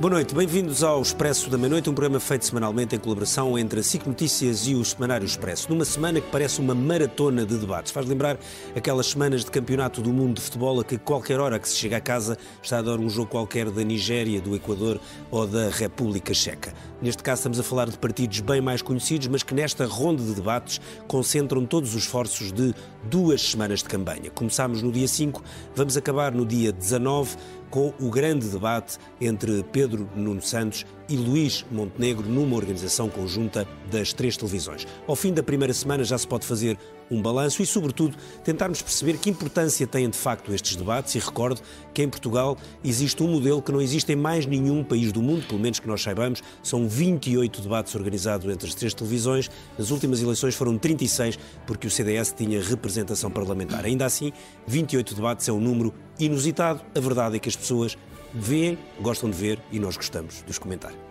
Boa noite, bem-vindos ao Expresso da Meia-Noite, um programa feito semanalmente em colaboração entre a SIC Notícias e o Semanário Expresso. Numa semana que parece uma maratona de debates. Faz lembrar aquelas semanas de campeonato do mundo de futebol a que qualquer hora que se chega a casa está a dar um jogo qualquer da Nigéria, do Equador ou da República Checa. Neste caso estamos a falar de partidos bem mais conhecidos, mas que nesta ronda de debates concentram todos os esforços de duas semanas de campanha. Começámos no dia 5, vamos acabar no dia 19 com o grande debate entre Pedro Nuno Santos e Luís Montenegro numa organização conjunta das três televisões. Ao fim da primeira semana já se pode fazer um balanço e, sobretudo, tentarmos perceber que importância têm de facto estes debates e recordo que em Portugal existe um modelo que não existe em mais nenhum país do mundo, pelo menos que nós saibamos, são 28 debates organizados entre as três televisões, nas últimas eleições foram 36 porque o CDS tinha representação parlamentar. Ainda assim, 28 debates é um número inusitado, a verdade é que as pessoas veem, gostam de ver e nós gostamos de os comentar.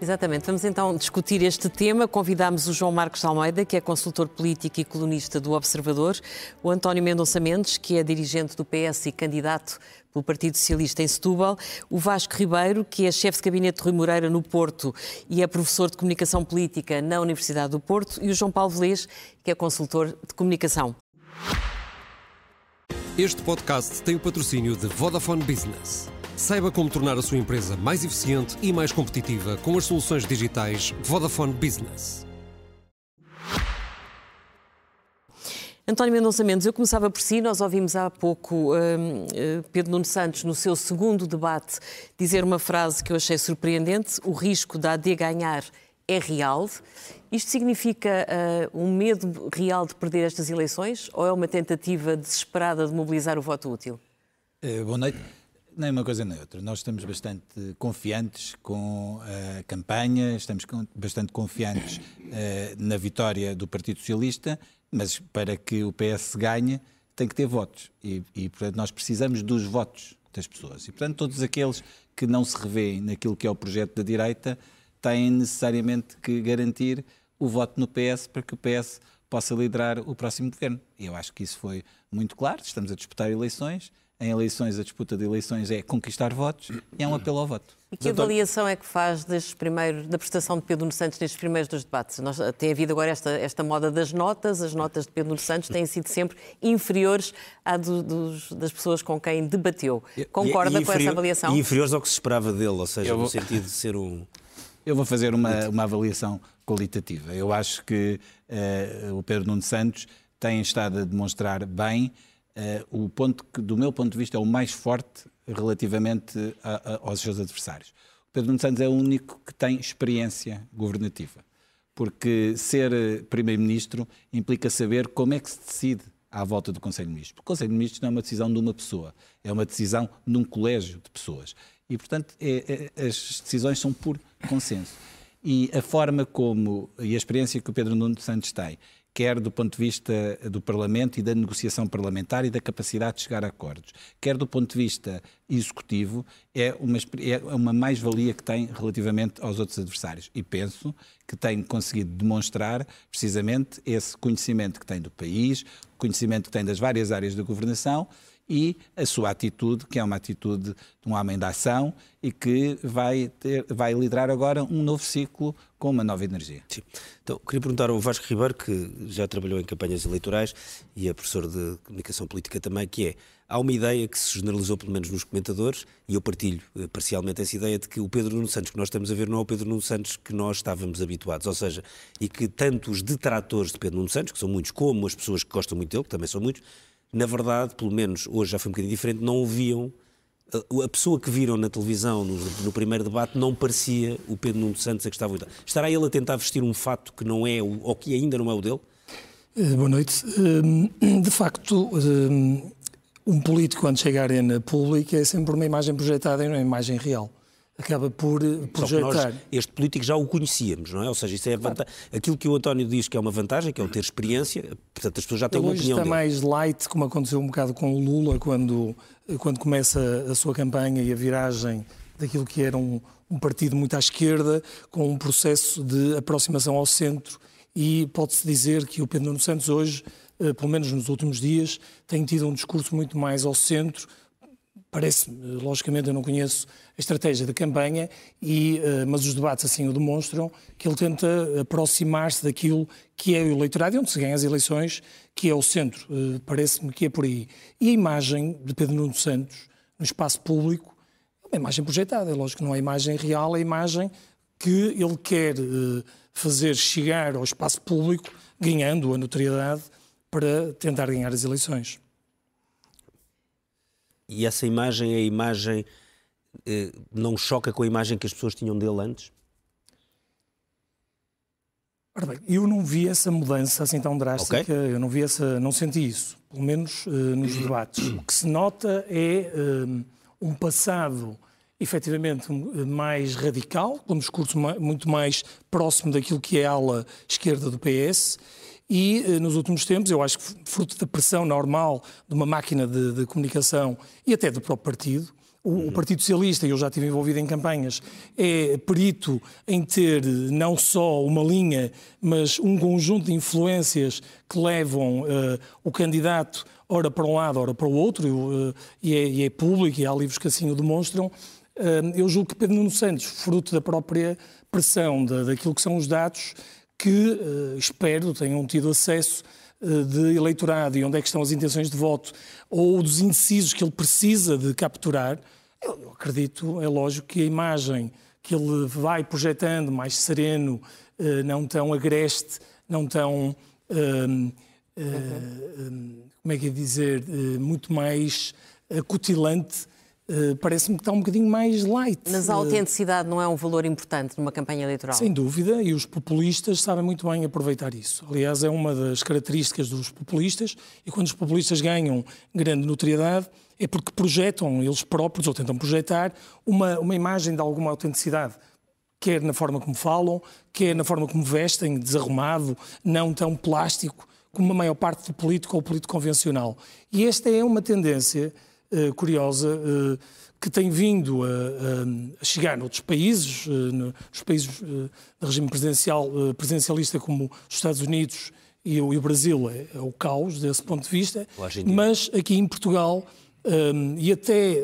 Exatamente. Vamos então discutir este tema. Convidámos o João Marcos Almeida, que é consultor político e colunista do Observador, o António Mendonça Mendes, que é dirigente do PS e candidato pelo Partido Socialista em Setúbal, o Vasco Ribeiro, que é chefe de gabinete de Rui Moreira no Porto e é professor de comunicação política na Universidade do Porto, e o João Paulo Velez, que é consultor de comunicação. Este podcast tem o patrocínio de Vodafone Business. Saiba como tornar a sua empresa mais eficiente e mais competitiva com as soluções digitais Vodafone Business. António Mendonça Mendes, eu começava por si. Nós ouvimos há pouco um, eh, Pedro Nuno Santos, no seu segundo debate, dizer uma frase que eu achei surpreendente: o risco da AD ganhar é real. Isto significa uh, um medo real de perder estas eleições ou é uma tentativa desesperada de mobilizar o voto útil? Uh, boa noite. Nem uma coisa nem outra. Nós estamos bastante confiantes com a campanha, estamos bastante confiantes uh, na vitória do Partido Socialista, mas para que o PS ganhe tem que ter votos. E, e, portanto, nós precisamos dos votos das pessoas. E, portanto, todos aqueles que não se revêem naquilo que é o projeto da direita têm necessariamente que garantir o voto no PS para que o PS possa liderar o próximo governo. E eu acho que isso foi muito claro. Estamos a disputar eleições em eleições, a disputa de eleições é conquistar votos e é um apelo ao voto. E que avaliação é que faz destes primeiros, da prestação de Pedro Nuno Santos nestes primeiros dois debates? Nós, tem havido agora esta, esta moda das notas, as notas de Pedro Nuno Santos têm sido sempre inferiores à do, dos, das pessoas com quem debateu. Concorda e, com essa avaliação? E inferiores ao que se esperava dele, ou seja, vou... no sentido de ser um... Eu vou fazer uma, uma avaliação qualitativa. Eu acho que uh, o Pedro Nuno Santos tem estado a demonstrar bem Uh, o ponto que, do meu ponto de vista, é o mais forte relativamente a, a, aos seus adversários. O Pedro Nuno Santos é o único que tem experiência governativa, porque ser eh, Primeiro-Ministro implica saber como é que se decide à volta do Conselho de Ministros. O Conselho de Ministros não é uma decisão de uma pessoa, é uma decisão num colégio de pessoas. E, portanto, é, é, as decisões são por consenso. E a forma como, e a experiência que o Pedro Nuno Santos tem, quer do ponto de vista do Parlamento e da negociação parlamentar e da capacidade de chegar a acordos, quer do ponto de vista executivo, é uma, é uma mais-valia que tem relativamente aos outros adversários. E penso que tem conseguido demonstrar precisamente esse conhecimento que tem do país, conhecimento que tem das várias áreas da governação e a sua atitude, que é uma atitude de um homem da ação e que vai, ter, vai liderar agora um novo ciclo com uma nova energia. Sim. Então, queria perguntar ao Vasco Ribeiro, que já trabalhou em campanhas eleitorais e é professor de comunicação política também, que é, há uma ideia que se generalizou pelo menos nos comentadores, e eu partilho eh, parcialmente essa ideia de que o Pedro Nuno Santos que nós estamos a ver não é o Pedro Nuno Santos que nós estávamos habituados, ou seja, e que tanto os detratores de Pedro Nuno Santos, que são muitos, como as pessoas que gostam muito dele, que também são muitos, na verdade, pelo menos hoje já foi um bocadinho diferente, não ouviam. A pessoa que viram na televisão no, no primeiro debate não parecia o Pedro Nuno Santos a que estava Estará ele a tentar vestir um fato que não é, ou que ainda não é o dele? Eh, boa noite. Ehm, de facto, ehm, um político, quando chega à arena pública, é sempre uma imagem projetada e não é uma imagem real acaba por eh, projetar. Nós, este político já o conhecíamos, não é? Ou seja, isso é claro. aquilo que o António diz que é uma vantagem, que é o ter experiência, portanto as pessoas já têm Ele uma opinião. está dele. mais light, como aconteceu um bocado com o Lula, quando, quando começa a sua campanha e a viragem daquilo que era um, um partido muito à esquerda, com um processo de aproximação ao centro. E pode-se dizer que o Pedro Nuno Santos hoje, eh, pelo menos nos últimos dias, tem tido um discurso muito mais ao centro, Parece-me, logicamente, eu não conheço a estratégia da campanha, e, uh, mas os debates assim o demonstram, que ele tenta aproximar-se daquilo que é o eleitorado e onde se ganha as eleições, que é o centro. Uh, Parece-me que é por aí. E a imagem de Pedro Nuno Santos no espaço público é uma imagem projetada. É lógico que não é a imagem real, é a imagem que ele quer uh, fazer chegar ao espaço público, ganhando a notoriedade para tentar ganhar as eleições. E essa imagem é a imagem. Eh, não choca com a imagem que as pessoas tinham dele antes? Ora bem, eu não vi essa mudança assim tão drástica, okay. eu não vi essa, não senti isso, pelo menos uh, nos debates. O que se nota é uh, um passado efetivamente mais radical, com um discurso muito mais próximo daquilo que é a ala esquerda do PS, e eh, nos últimos tempos, eu acho que fruto da pressão normal de uma máquina de, de comunicação e até do próprio partido, o, Partido Socialista, e eu já estive envolvido em campanhas, é perito em ter não só uma linha, mas um conjunto de influências que levam uh, o candidato ora para um lado, ora para o outro, uh, e, é, e, é, público, e há livros que assim o demonstram. Uh, eu julgo que Pedro Nuno Santos, fruto da própria pressão da, daquilo que são os dados, que uh, espero tenham tido acesso uh, de eleitorado e onde é que estão as intenções de voto ou dos indecisos que ele precisa de capturar, eu, acredito, é lógico que a imagem que ele vai projetando mais sereno, uh, não tão agreste, não tão, uhum. como é que é dizer, muito mais acutilante, Uh, parece-me que está um bocadinho mais light. Mas a autenticidade não é um valor importante numa campanha eleitoral? Sem dúvida, e os populistas sabem muito bem aproveitar isso. Aliás, é uma das características dos populistas, e quando os populistas ganham grande notoriedade, é porque projetam eles próprios, ou tentam projetar, uma, uma imagem de alguma autenticidade. Quer na forma como falam, quer na forma como vestem, desarrumado, não tão plástico como a maior parte do político ou político convencional. E esta é uma tendência eh, curiosa uh, que tem vindo a, a, chegar noutros países, uh, nos países de regime presidencial, presidencialista como os Estados Unidos e o, Brasil, é, é, o caos desse ponto de vista, mas aqui em Portugal um, e até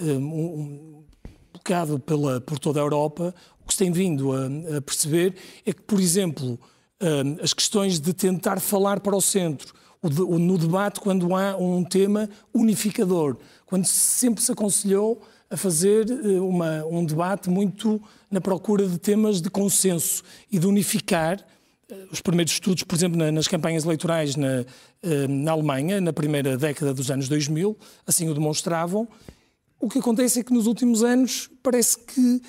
um, um bocado pela, por toda a Europa, o que se tem vindo a, a perceber é que, por exemplo, as questões de tentar falar para o centro, no debate quando há um tema unificador, quando sempre se aconselhou a fazer eh, uma, um debate muito na procura de temas de consenso e de unificar. Eh, os primeiros estudos, por exemplo, nas campanhas eleitorais na, eh, na Alemanha, na primeira década dos anos 2000, assim o demonstravam. O que acontece é que nos últimos anos parece que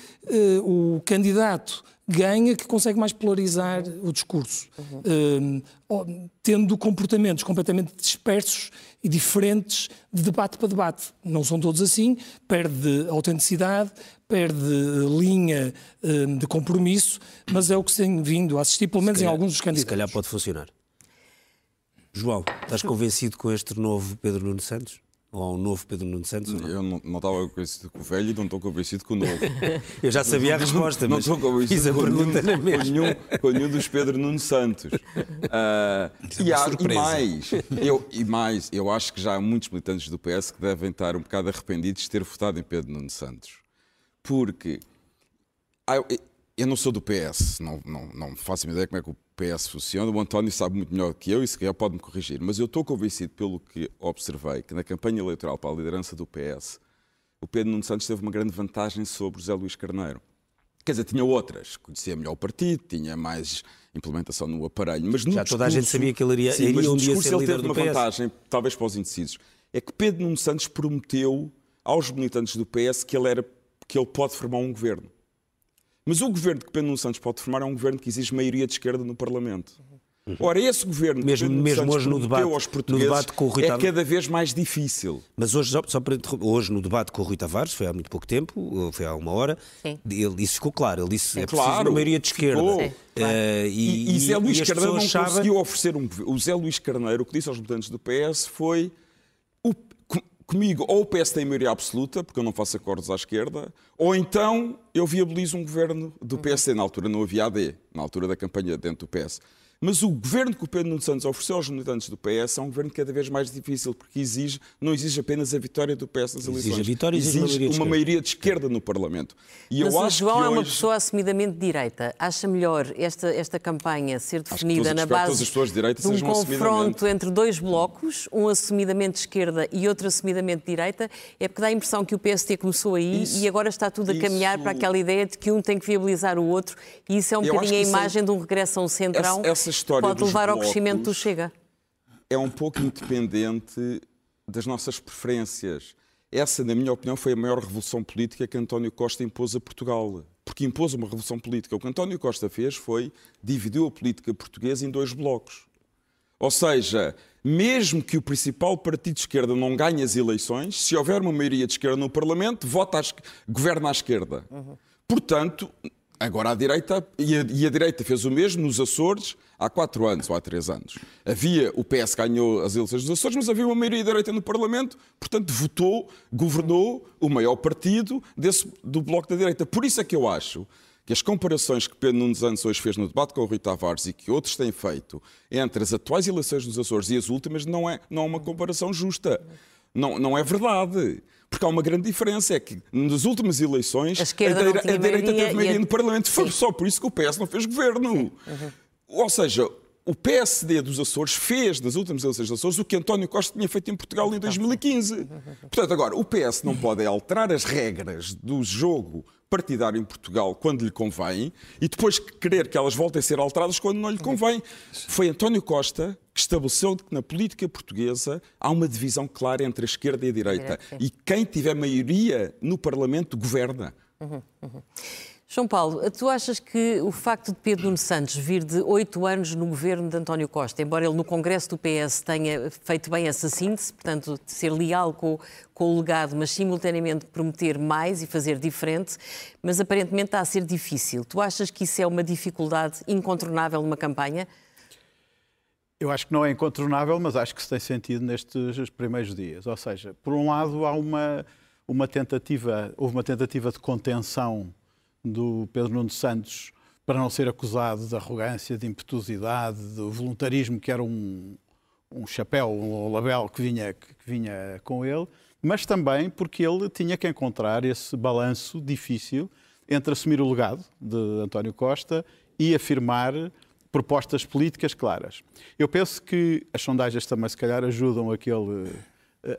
o candidato ganha que consegue mais polarizar o discurso, uhum. uh, tendo comportamentos completamente dispersos e diferentes de debate para debate. Não são todos assim, perde autenticidade, perde linha uh, de compromisso, mas é o que tem vindo a assistir, pelo menos calhar, em alguns dos candidatos. Se calhar pode funcionar. João, estás convencido com este novo Pedro Nuno Santos? Ou um novo Pedro Nuno Santos? Eu não, não estava convencido com o velho e não estou convencido com o novo. eu já sabia a resposta, mas não estou convencido fiz a pergunta nenhum, na mesma. Com nenhum, com nenhum dos Pedro Nuno Santos. Uh, e, há, e, mais, eu, e mais, eu acho que já há muitos militantes do PS que devem estar um bocado arrependidos de ter votado em Pedro Nuno Santos. Porque ah, eu, eu não sou do PS, não, não, não faço ideia como é que o PS funciona. O António sabe muito melhor que eu e se calhar pode-me corrigir. Mas eu estou convencido, pelo que observei, que na campanha eleitoral para a liderança do PS, o Pedro Nuno Santos teve uma grande vantagem sobre o José Luís Carneiro. Quer dizer, tinha outras, conhecia melhor o partido, tinha mais implementação no aparelho, mas no Já discurso, toda a gente sabia que ele iria, sim, iria um dia ser ele teve uma PS. vantagem, talvez para os indecisos, é que Pedro Nuno Santos prometeu aos militantes do PS que ele, era, que ele pode formar um governo. Mas o governo que Pedro Nuno Santos pode formar é um governo que exige maioria de esquerda no Parlamento. Uhum. Ora, esse governo mesmo, que mesmo hoje no debate, aos portugueses no debate com o Rui é cada vez mais difícil. Mas hoje, só, para, hoje no debate com o Rui Tavares, foi há muito pouco tempo, foi há uma hora, Sim. ele, isso ficou claro. Ele disse que é preciso claro, uma maioria de esquerda. Sim, claro. uh, e, e, e, Zé Luís Carneiro não conseguiu oferecer um O Zé Luís Carneiro, o que disse aos militantes do PS foi comigo ou o PS tem maioria absoluta, porque eu não faço acordos à esquerda, ou então eu viabilizo um governo do PSD. Na altura não havia AD, na altura da campanha dentro do PS. Mas o governo que o Pedro Nuno Santos ofereceu aos militantes do PS é um governo cada vez mais difícil, porque exige, não exige apenas a vitória do PS nas eleições. Exige a vitória, exige, exige uma, maioria uma maioria de esquerda no Parlamento. E Mas eu o acho João que é uma pessoa assumidamente de direita. Acha melhor esta, esta campanha ser definida na base de, de um confronto entre dois blocos, um assumidamente de esquerda e outro assumidamente de direita? É porque dá a impressão que o PST começou aí isso, e agora está tudo a caminhar para aquela ideia de que um tem que viabilizar o outro e isso é um bocadinho a imagem é... de um regresso a um centrão. Essa, essa história pode levar ao crescimento do Chega? É um pouco independente das nossas preferências. Essa, na minha opinião, foi a maior revolução política que António Costa impôs a Portugal. Porque impôs uma revolução política. O que António Costa fez foi dividiu a política portuguesa em dois blocos. Ou seja, mesmo que o principal partido de esquerda não ganhe as eleições, se houver uma maioria de esquerda no Parlamento, vota à, governa à esquerda. Uhum. Portanto, Agora a direita, e a, e a, direita fez o mesmo nos Açores há quatro anos ou há três anos. Havia, o PS ganhou as eleições dos Açores, mas havia uma maioria direita no Parlamento, portanto votou, governou o maior partido desse, do Bloco da Direita. Por isso é que eu acho que as comparações que Pedro Nunes Santos hoje fez no debate com o Rui Tavares e que outros têm feito entre as atuais eleições dos Açores e as últimas não é, não é uma comparação justa. Não, não é verdade. Porque há uma grande diferença, é que nas últimas eleições a, a, a, a direita teve maioria a... no Parlamento. Foi só por isso que o PS não fez governo. Uhum. Ou seja, o PSD dos Açores fez nas últimas eleições dos Açores o que António Costa tinha feito em Portugal em 2015. Portanto, agora, o PS não pode alterar as regras do jogo partidário em Portugal quando lhe convém e depois querer que elas voltem a ser alteradas quando não lhe convém. Foi António Costa que estabeleceu que na política portuguesa há uma divisão clara entre a esquerda e a direita. E quem tiver maioria no Parlamento governa. Uhum, uhum. João Paulo, tu achas que o facto de Pedro Nuno Santos vir de oito anos no governo de António Costa, embora ele no Congresso do PS tenha feito bem essa síntese, portanto, de ser leal com, com o legado, mas simultaneamente prometer mais e fazer diferente, mas aparentemente está a ser difícil. Tu achas que isso é uma dificuldade incontornável numa campanha? Eu acho que não é incontornável, mas acho que se tem sentido nestes primeiros dias. Ou seja, por um lado, há uma, uma tentativa, houve uma tentativa de contenção do Pedro Nuno Santos para não ser acusado de arrogância, de impetuosidade, de voluntarismo, que era um, um chapéu, um label que vinha, que vinha com ele, mas também porque ele tinha que encontrar esse balanço difícil entre assumir o legado de António Costa e afirmar propostas políticas claras. Eu penso que as sondagens também, se calhar, ajudam a que ele eh,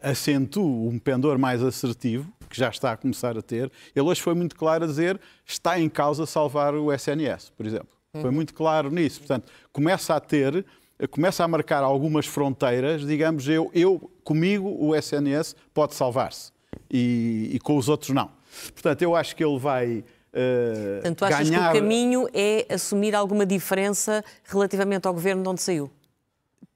acentue um pendor mais assertivo, que já está a começar a ter. Ele hoje foi muito claro a dizer está em causa salvar o SNS, por exemplo. Foi uhum. muito claro nisso. Portanto, começa a ter, começa a marcar algumas fronteiras, digamos, eu, eu comigo o SNS pode salvar-se e, e com os outros não. Portanto, eu acho que ele vai Uh, Portanto, tu achas ganhar... que o caminho é assumir alguma diferença relativamente ao governo de onde saiu?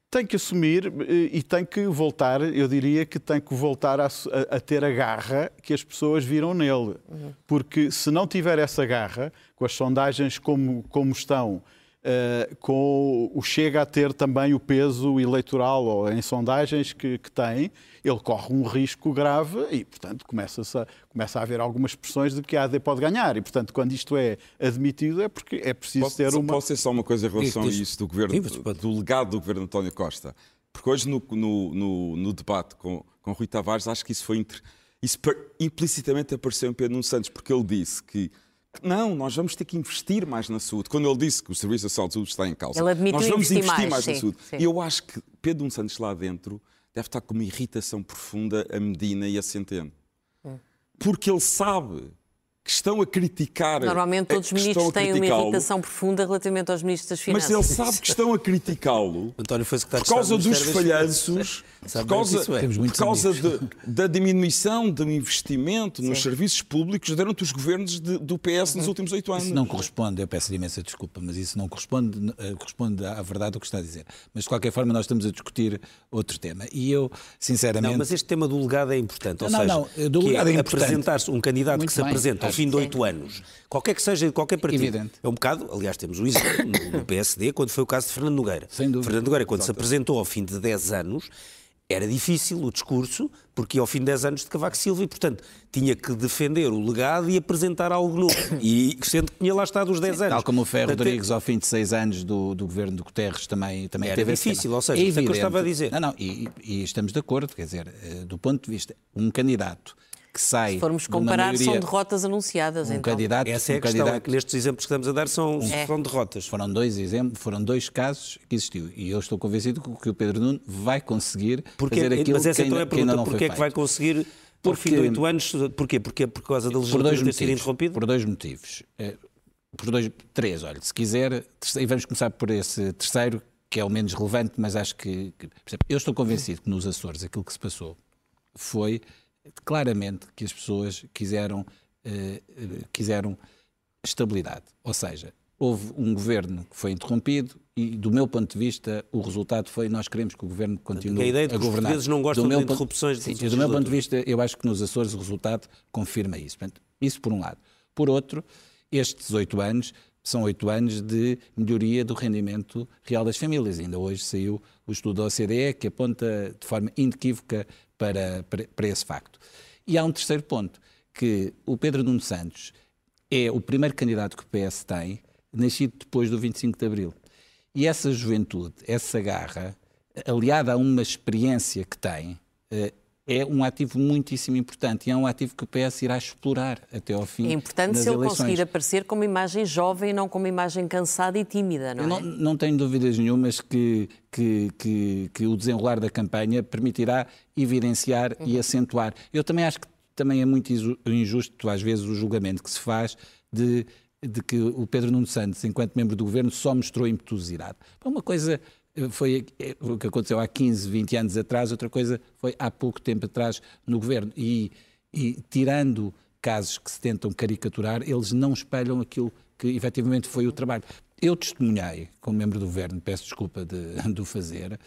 Tem que assumir eh, e tem que voltar, eu diria que tem que voltar a, a, a ter a garra que as pessoas viram nele. Uhum. Porque se não tiver essa garra, com as sondagens como, como estão, Uh, com o Chega a ter também o peso eleitoral ou em sondagens que, que tem, ele corre um risco grave e, portanto, começa, -a, começa a haver algumas expressões de que a AD pode ganhar. E, portanto, quando isto é admitido, é porque é preciso posso, ter uma. Posso dizer só uma coisa em relação a isso do, governo, do legado do governo António Costa? Porque hoje, no, no, no, no debate com, com Rui Tavares, acho que isso foi. Inter... Isso implicitamente apareceu em Pedro Nuno Santos, porque ele disse que não, nós vamos ter que investir mais na saúde. Quando ele disse que o Serviço de Saúde está em causa, nós vamos investir, mais, mais sim, na saúde. E eu acho que Pedro Nuno Santos lá dentro deve estar com uma irritação profunda a Medina e a Centeno. Hum. Porque ele sabe que estão a criticar. Normalmente todos os ministros têm uma irritação profunda relativamente aos ministros das Finanças. Mas ele sabe que estão a criticá-lo por causa dos falhanços, por causa, é. por causa de, da diminuição do investimento nos Sim. serviços públicos durante os governos de, do PS nos últimos oito anos. Isso não corresponde, eu peço imensa desculpa, mas isso não corresponde, uh, corresponde à verdade do que está a dizer. Mas de qualquer forma nós estamos a discutir outro tema. E eu, sinceramente... Não, mas este tema do legado é importante. Ou não, seja, não, do legado é, é apresentar-se um candidato Muito que se bem. apresenta ao fim de oito anos, qualquer que seja, qualquer partido. Evidente. É um bocado, aliás, temos o exemplo no PSD, quando foi o caso de Fernando Nogueira. Sem dúvida. Fernando Nogueira, quando Exatamente. se apresentou ao fim de 10 anos, era difícil o discurso, porque ao fim de 10 anos de Cavaco Silva e, portanto, tinha que defender o legado e apresentar algo novo. E sendo que tinha lá estado os 10 Sim, anos. Tal como o Ferro portanto, Rodrigues, ao fim de 6 anos do, do governo de Guterres, também, também era teve difícil, ou seja, é isso é que eu estava a dizer. Não, não, e, e estamos de acordo, quer dizer, eh, do ponto de vista, um candidato que sai. Se formos comparar, maioria, são derrotas anunciadas. Um então. candidato, Essa é um a questão, candidato, é nestes exemplos que estamos a dar são, é. são derrotas. Foram dois exemplos, foram dois casos que existiu. E eu estou convencido que o Pedro Nuno vai conseguir porque, fazer aquilo mas essa que, então ainda, é a pergunta, que ainda não porque foi é que vai conseguir por fim de oito anos? Porquê? Porque é por causa da legislatura ter sido interrompida? Por dois motivos. Por dois, três, olha, se quiser, e vamos começar por esse terceiro, que é o menos relevante, mas acho que, que eu estou convencido que nos Açores aquilo que se passou foi claramente que as pessoas quiseram, eh, quiseram estabilidade. Ou seja, houve um governo que foi interrompido e, do meu ponto de vista, o resultado foi nós queremos que o governo continue a, a ideia de que Os portugueses não gostam de interrupções. Sim, do meu ponto de vista, eu acho que nos Açores o resultado confirma isso. Portanto, isso por um lado. Por outro, estes oito anos são oito anos de melhoria do rendimento real das famílias. Ainda hoje saiu o estudo da OCDE que aponta de forma inequívoca para, para, para esse facto. E há um terceiro ponto, que o Pedro Nuno Santos é o primeiro candidato que o PS tem, nascido depois do 25 de Abril. E essa juventude, essa garra, aliada a uma experiência que tem, eh, é um ativo muitíssimo importante e é um ativo que o PS irá explorar até ao fim. É importante se ele eleições. conseguir aparecer com uma imagem jovem e não com uma imagem cansada e tímida, não Eu é? Não, não tenho dúvidas nenhumas que, que, que, que, o desenrolar da campanha permitirá evidenciar uhum. e acentuar. Eu também acho que também é muito injusto, às vezes, o julgamento que se faz de de que o Pedro Nuno Santos, enquanto membro do governo, só mostrou impetuosidade. Uma coisa foi é, o que aconteceu há 15, 20 anos atrás, outra coisa foi há pouco tempo atrás no governo. E, e tirando casos que se tentam caricaturar, eles não espelham aquilo que efetivamente foi o trabalho. Eu testemunhei, como membro do governo, peço desculpa de, de o fazer,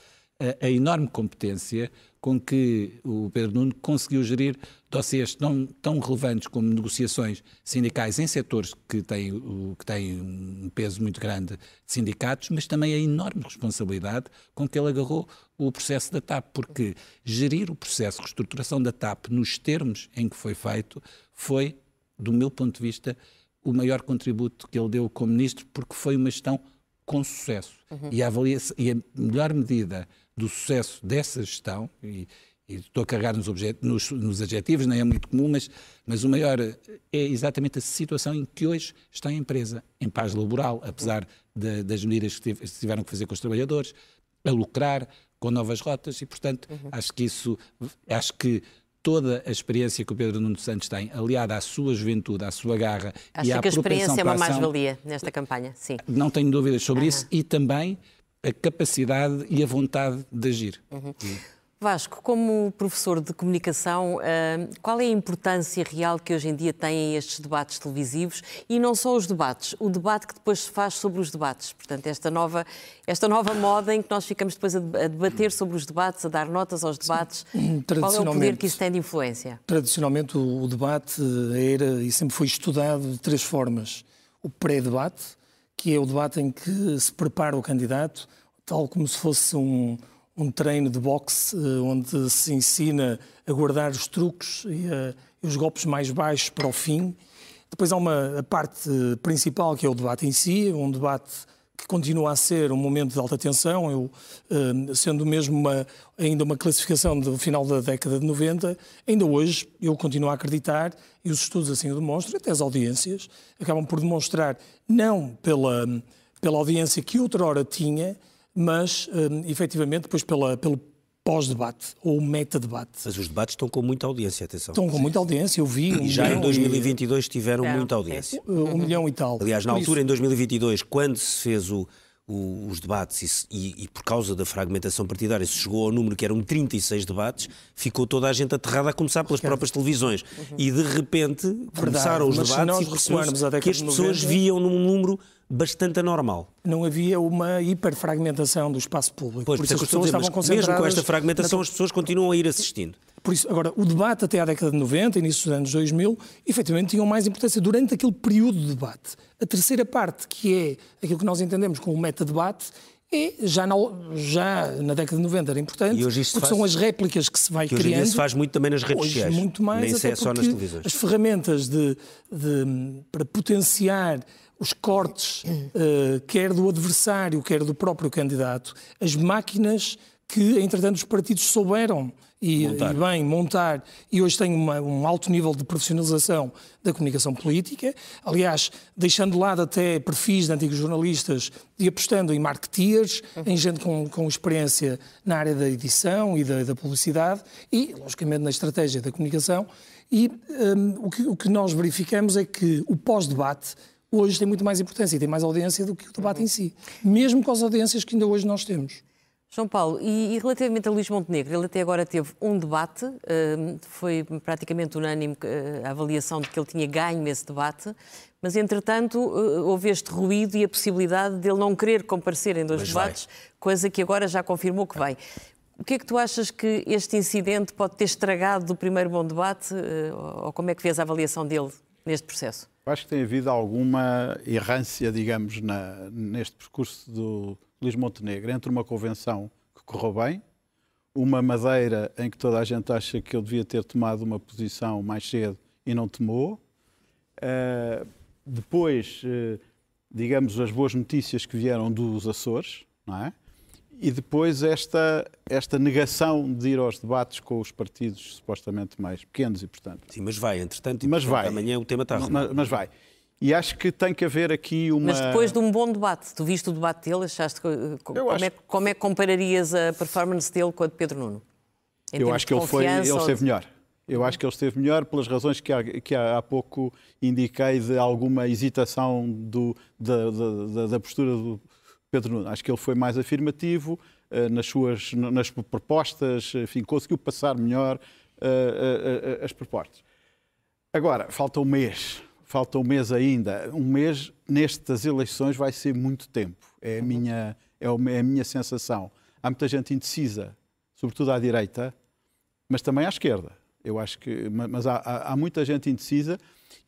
a, a, enorme competência com que o Pedro Nuno conseguiu gerir dossiês tão, tão relevantes como negociações sindicais em setores que têm, que têm um peso muito grande de sindicatos, mas também a enorme responsabilidade com que ele agarrou o processo da TAP, porque gerir o processo de reestruturação da TAP nos termos em que foi feito foi, do meu ponto de vista, o maior contributo que ele deu como ministro, porque foi uma gestão com sucesso. Uhum. E, a e a melhor medida do sucesso dessa gestão, e, e estou a carregar nos, nos, nos, adjetivos, não é muito comum, mas, mas o maior é exatamente a situação em que hoje está a empresa, em paz laboral, apesar de, das medidas que tiveram que fazer com os trabalhadores, a lucrar com novas rotas e, portanto, uhum. acho que isso, acho que toda a experiência que o Pedro Nuno Santos tem, aliada à sua juventude, à sua garra Acho e à que a experiência é uma mais-valia nesta campanha, sim. Não tenho dúvidas sobre uhum. isso e também a capacidade e a vontade de agir. Uhum. Vasco, como professor de comunicação, eh, qual é a importância real que hoje em dia têm estes debates televisivos e não só os debates, o debate que depois se faz sobre os debates? Portanto, esta nova, esta nova moda em que nós ficamos depois a debater sobre os debates, a dar notas aos debates, qual é o poder que isso tem de influência? Tradicionalmente, o debate era e sempre foi estudado de três formas. O pré-debate, que é o debate em que se prepara o candidato, tal como se fosse um um treino de boxe eh, onde se ensina a guardar os truques e, a, e, os golpes mais baixos para o fim. Depois há uma parte principal que é o debate em si, um debate que continua a ser um momento de alta tensão, eu, eh, sendo mesmo uma, ainda uma classificação do final da década de 90, ainda hoje eu continuo a acreditar, e os estudos assim o demonstram, até as audiências, acabam por demonstrar, não pela, pela audiência que outrora tinha, mas um, efetivamente depois pela, pelo pós-debate ou meta-debate. Mas os debates estão com muita audiência, atenção. Estão com muita audiência, eu vi. Um e já em 2022 tiveram Não, muita audiência. Um, um milhão e tal. Aliás, na por altura, isso... em 2022, quando se fez o, o, os debates e, e, por causa da fragmentação partidária se chegou ao número que eram 36 debates, ficou toda a gente aterrada a começar pelas próprias televisões. Uhum. E de repente Verdade, começaram os debates e percebeu que as pessoas 90, viam num número bastante anormal. Não havia uma hiperfragmentação do espaço público. Pois, por isso as pessoas estavam concentradas... Mesmo com esta fragmentação, na... as pessoas continuam a ir assistindo. Por isso, agora, o debate até à década de 90, início dos anos 2000, efetivamente tinham mais importância durante aquele período de debate. A terceira parte, que é aquilo que nós entendemos como o meta-debate, é, já, na, já na década de 90 era importante, e hoje porque faz, são as réplicas que se vai que criando. Hoje se faz muito também nas redes hoje, sociais. muito mais, Nem até é só nas televisões. As ferramentas de, de, para potenciar os cortes, uh, quer do adversário, quer do próprio candidato, as máquinas que, entretanto, os partidos souberam e, e, bem montar, e hoje tem uma, um alto nível de profissionalização da comunicação política, aliás, deixando de lado até perfis de antigos jornalistas e apostando em marketeers, em gente com, com experiência na área da edição e da, da publicidade e, logicamente, na estratégia da comunicação. E um, o, que, o que nós verificamos é que o pós-debate hoje tem muito mais importância e tem mais audiência do que o debate em si, mesmo com as audiências que ainda hoje nós temos. João Paulo, e, e, relativamente a Luís Montenegro, ele até agora teve um debate, uh, foi praticamente unânime uh, a avaliação de que ele tinha ganho esse debate, mas entretanto uh, houve este ruído e a possibilidade de ele não querer comparecer em dois mas debates, vai. coisa que agora já confirmou que vai. O que é que tu achas que este incidente pode ter estragado do primeiro bom debate, ou como é que vês a avaliação dele neste processo? acho que tem havido alguma errância, digamos, na, neste percurso do Luís Montenegro entre uma convenção que correu bem, uma Madeira em que toda a gente acha que ele devia ter tomado uma posição mais cedo e não tomou. Uh, depois, uh, digamos, as boas notícias que vieram dos Açores, não é? E depois esta, esta negação de ir aos debates com os partidos supostamente mais pequenos e, portanto... Sim, mas vai, entretanto, e, mas portanto, vai. amanhã o tema está mas, mas vai. E acho que tem que haver aqui uma. Mas depois de um bom debate, tu viste o debate dele, achaste que, como, acho... é, como é que compararias a performance dele com a de Pedro Nuno? Em eu acho que ele, foi, ele esteve de... melhor. Eu acho que ele esteve melhor pelas razões que há, que há pouco indiquei de alguma hesitação do, da, da, da, postura do Pedro Nuno. Acho que ele foi mais afirmativo uh, nas suas nas propostas, enfim, conseguiu passar melhor uh, as propostas. Agora, falta um mês falta um mês ainda. Um mês nestas eleições vai ser muito tempo. É a uhum. minha, é a minha sensação. Há muita gente indecisa, sobretudo à direita, mas também à esquerda. Eu acho que, mas há, há, há muita gente indecisa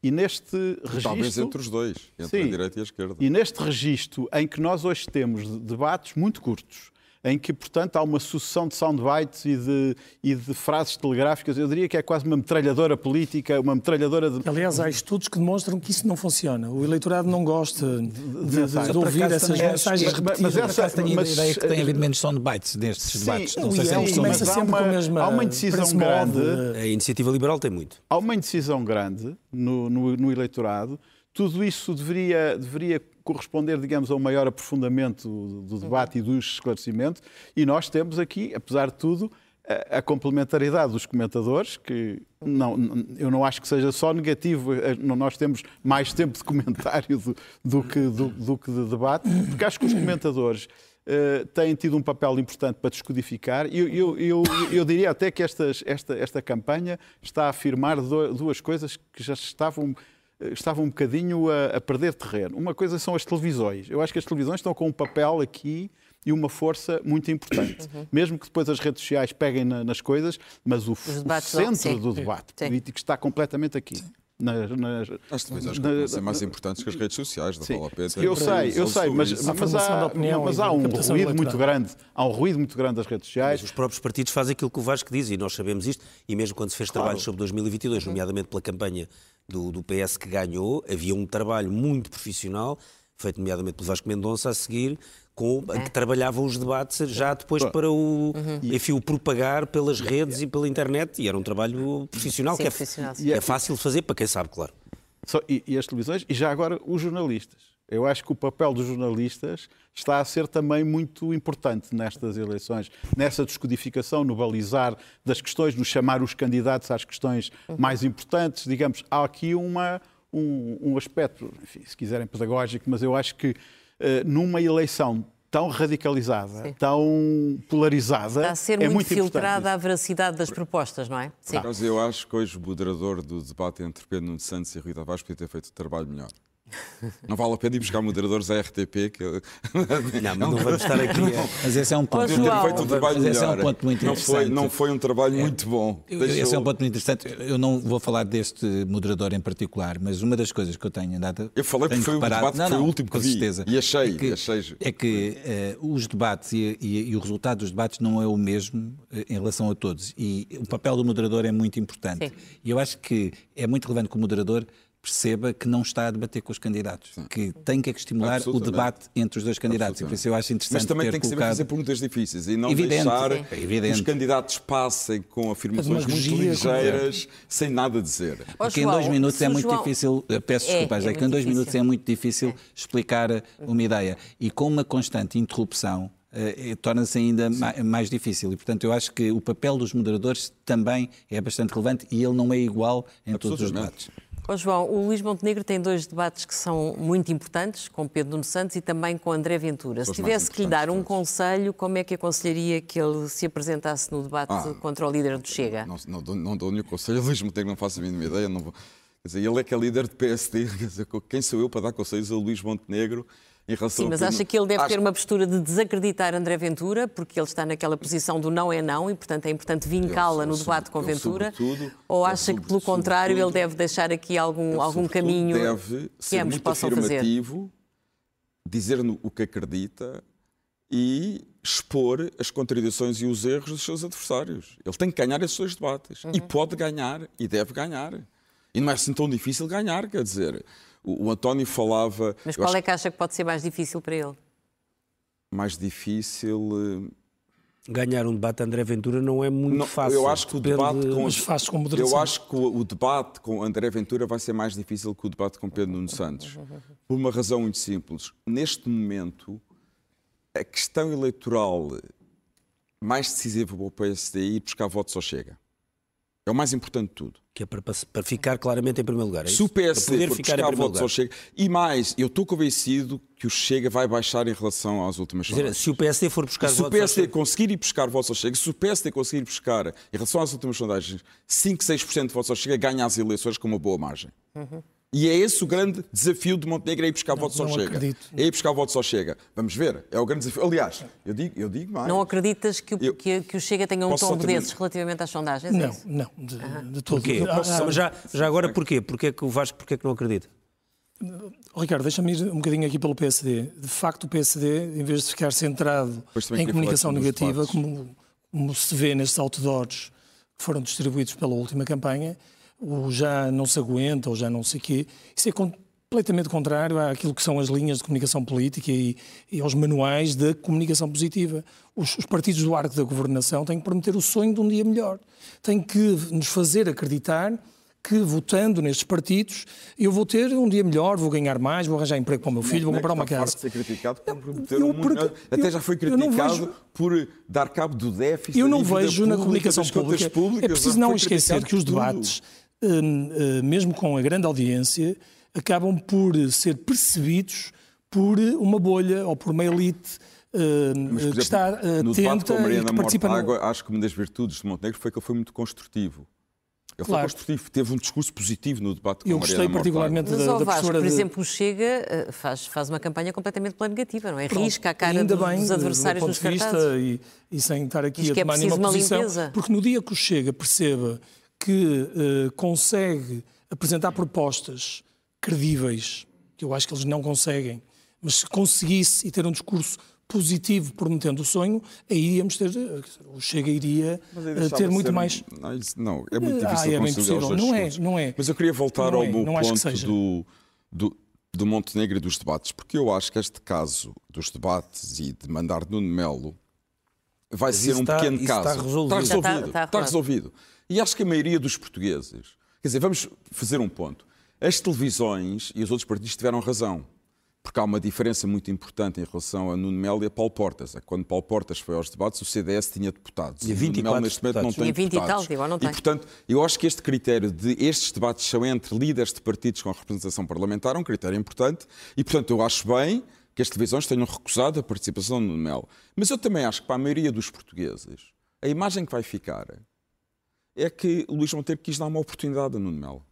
e neste registro. Talvez entre os dois, entre sim, a direita e a esquerda. E neste registro em que nós hoje temos debates muito curtos, em que, portanto, há uma sucessão de soundbites e de, e de frases telegráficas. Eu diria que é quase uma metralhadora política, uma metralhadora de... Aliás, há estudos que demonstram que isso não funciona. O eleitorado não gosta de, de, de, de ouvir essas mensagens repetidas. Mas essa, tenho mas, a ideia que tem havido menos soundbites nestes sim, debates. Não sei se é começa sempre uma, com a mesma... Há uma indecisão grande... A iniciativa liberal tem muito. Há uma indecisão grande no, no, no eleitorado. Tudo isso deveria, deveria corresponder, digamos, a um maior aprofundamento do debate e do esclarecimento. E nós temos aqui, apesar de tudo, a, a complementaridade dos comentadores, que não, eu não acho que seja só negativo, eh, nós temos mais tempo de comentário do, do que, do, do, que de debate, porque acho que os comentadores uh, têm tido um papel importante para descodificar. Eu, eu, eu, eu diria até que estas, esta, esta campanha está a afirmar duas coisas que já estavam estava um bocadinho a, a, perder terreno. Uma coisa são as televisões. Eu acho que as televisões estão com um papel aqui e uma força muito importante. Uhum. Mesmo que depois as redes sociais peguem na, nas coisas, mas o, o centro do debate sim. político está completamente aqui. Nas, nas, as televisões na, são mais importantes que as redes sociais, da Paula Pedro. Eu sei, eu sei, mas, mas, há, mas há um ruído muito grande, há um ruído muito grande das redes sociais. Mas os próprios partidos fazem aquilo que o Vasco diz e nós sabemos isto, e mesmo quando se fez claro. trabalho sobre 2022, nomeadamente pela campanha do, do PS que ganhou, havia um trabalho muito profissional, feito nomeadamente pelo Vasco Mendonça, a seguir, com, é. que trabalhavam os debates já depois para o, uhum. enfim, o propagar pelas redes e pela internet, e era um trabalho profissional, Sim, que é, profissional. é fácil de fazer para quem sabe, claro. e, e as televisões, e já agora os jornalistas. Eu acho que o papel dos jornalistas está a ser também muito importante nestas eleições, nessa descodificação, no balizar das questões, no chamar os candidatos às questões uhum. mais importantes. Digamos, há aqui uma, um, um aspecto, enfim, se quiserem, pedagógico, mas eu acho que uh, numa eleição tão radicalizada, Sim. tão polarizada. Está a ser é muito, muito filtrada a veracidade das propostas, não é? Sim. Mas eu acho que hoje o moderador do debate entre Pedro Nuno Santos e Rui Tavares podia ter feito o trabalho melhor. Não vale a pena ir buscar moderadores à RTP. Que... Não, mas não vamos estar aqui. A... Mas esse é um ponto. Ter feito um trabalho mas esse melhor. é um ponto muito não interessante. foi, não foi um trabalho É. muito bom. Esse Deixou- é um ponto muito interessante. Eu não vou falar deste moderador em particular, mas uma das coisas que eu tenho andado. Eu falei porque foi o reparado- debate que foi o último que com vi. certeza. E achei, É que, achei- é que eh, os debates e, e- e o resultado dos debates não é o mesmo eh, em relação a todos. E o papel do moderador é muito importante. Sim. E eu acho que é muito relevante que o moderador perceba que não está a debater com os candidatos, que tem que estimular o debate entre os dois candidatos. E por isso eu acho interessante Mas também ter tem que saber colocado... fazer perguntas difíceis e não Evidente, deixar sim. É que os candidatos passem com afirmações muito demagogia, ligeiras, sem nada dizer. Ó, Porque em João, dois minutos é muito João- difícil, eh, peço É, desculpa, é José, que em dois minutos é muito difícil explicar eh, uma ideia. E com uma constante interrupção eh, torna-se ainda ma- mais difícil. E, portanto, eu acho que o papel dos moderadores também é bastante relevante e ele não é igual em todos os debates. Ó, João, o Luís Montenegro tem dois debates que são muito importantes, com Pedro Nuno Santos e também com André Ventura. Se os tivesse que lhe dar um conselho, como é que aconselharia que ele se apresentasse no debate Ah. contra o líder do Chega? Não, não, dou- não dou nenhum conselho, Luís Montenegro não faço a mínima ideia. Não vou... Quer dizer, ele é que é líder do PSD. Quer dizer, quem sou eu para dar conselhos a Luís Montenegro em relação Sim, mas acha que ele deve Acho- ter uma postura de desacreditar André Ventura, porque ele está naquela posição do não é não e, portanto, é importante vincá-la no debate com Ventura? Ou acha que, pelo contrário, ele deve deixar aqui algum, Ele, algum caminho deve que ambos possam fazer? afirmativo, dizer o que acredita e expor as contradições e os erros dos seus adversários. Ele tem que ganhar esses dois debates. E Uhum. pode ganhar, e deve ganhar. E não é assim tão difícil ganhar, quer dizer. O, o António falava. Mas qual acho é que acha que pode ser mais difícil para ele? mais difícil. eh, Ganhar um debate André Ventura não é muito Não, fácil. eu acho que o Depende- debate com com moderação. Eu acho que o, o debate com André Ventura vai ser mais difícil que o debate com Pedro Nuno Santos. Por uma razão muito simples. Neste momento, a questão eleitoral mais decisiva para o PSD é ir buscar votos ao Chega. É o mais importante de tudo. Que é para, para ficar claramente em primeiro lugar. É Se o PSD poder for ficar em buscar primeiro votos lugar. ao Chega, e mais, eu estou convencido que o Chega vai baixar em relação às últimas dizer, sondagens. se o PSD for buscar Se o votos ao PSD conseguir ir buscar votos ao Chega, se o PSD conseguir ir buscar, em relação às últimas sondagens, 5, 6% de votos ao Chega, ganha as eleições com uma boa margem. E é esse o grande desafio de Montenegro, é ir buscar votos ao não Chega. acredito. É ir buscar votos ao Chega. Vamos ver, é o grande desafio. Aliás, eu digo, eu digo mais. Não acreditas que o, Eu- que, que o Chega tenha um tombo terminar? desses relativamente às sondagens? É Não, isso? não, de, de todo. Porquê? Ah, ah, já, já agora porquê? Porquê que o Vasco porquê que não acredita? Ricardo, deixa-me ir um bocadinho aqui pelo PSD. De facto, o PSD, em vez de ficar centrado em comunicação negativa, como, como se vê nestes outdoors que foram distribuídos pela última campanha, o já não se aguenta ou já não sei quê, isso é completamente contrário àquilo que são as linhas de comunicação política e, e aos manuais da comunicação positiva. Os, os partidos do arco da governação têm que prometer o sonho de um dia melhor. Têm que nos fazer acreditar que votando nestes partidos eu vou ter um dia melhor, vou ganhar mais, vou arranjar emprego para o meu filho, vou Não é que comprar uma casa. de ser criticado por prometer eu um porque- Até eu- já foi criticado vejo- por dar cabo do déficit. Eu não vejo na pública, comunicação pública. públicas, É preciso não esquecer que os debates, mesmo com a grande audiência, acabam por ser percebidos por uma bolha ou por uma elite hum, Mas, por que exemplo, está uh, no debate atenta com a e Mariana que participa no... Mortágua, acho que uma das virtudes de Montenegro foi que ele foi muito construtivo. Ele Claro. foi construtivo, teve um discurso positivo no debate com Eu a Mariana gostei particularmente Mas, da, ó da Vasco, professora por de- exemplo, o Chega eh, faz, faz uma campanha completamente pela negativa, não é? Risca a cara ainda dos, bem, dos do adversários ponto nos de vista, cartazes. e, e sem estar aqui Diz a é tomar nenhuma uma posição, limpeza. porque no dia que o Chega perceba que eh, consegue apresentar propostas credíveis, que eu acho que eles não conseguem, mas se conseguisse e ter um discurso positivo prometendo o sonho, aí íamos ter, eh, o Chega iria eh, ter muito ser- mais... Não, é muito Ah, difícil é bem conciliar os possível. dois Não é, não é. Mas eu queria voltar Não ao é, meu ponto do, do, do Montenegro e dos debates, porque eu acho que este caso dos debates e de mandar Nuno Melo vai Mas ser um está- pequeno caso. está resolvido. Está resolvido. está está resolvido. E acho que a maioria dos portugueses, quer dizer, vamos fazer um ponto. As televisões e os outros partidos tiveram razão. Porque há uma diferença muito importante em relação a Nuno Melo e a Paulo Portas. É que Quando Paulo Portas foi aos debates, o CDS tinha deputados. Tinha E Nuno 24 Melo, neste momento, não deputados. tem Tinha 20 e tal, deputados. agora não tem. E, portanto, eu acho que este critério de estes debates são entre líderes de partidos com representação parlamentar é um critério importante. E, portanto, eu acho bem que as televisões tenham recusado a participação de Nuno Melo. Mas eu também acho que para a maioria dos portugueses, a imagem que vai ficar é que Luís Monteiro quis dar uma oportunidade a Nuno Melo.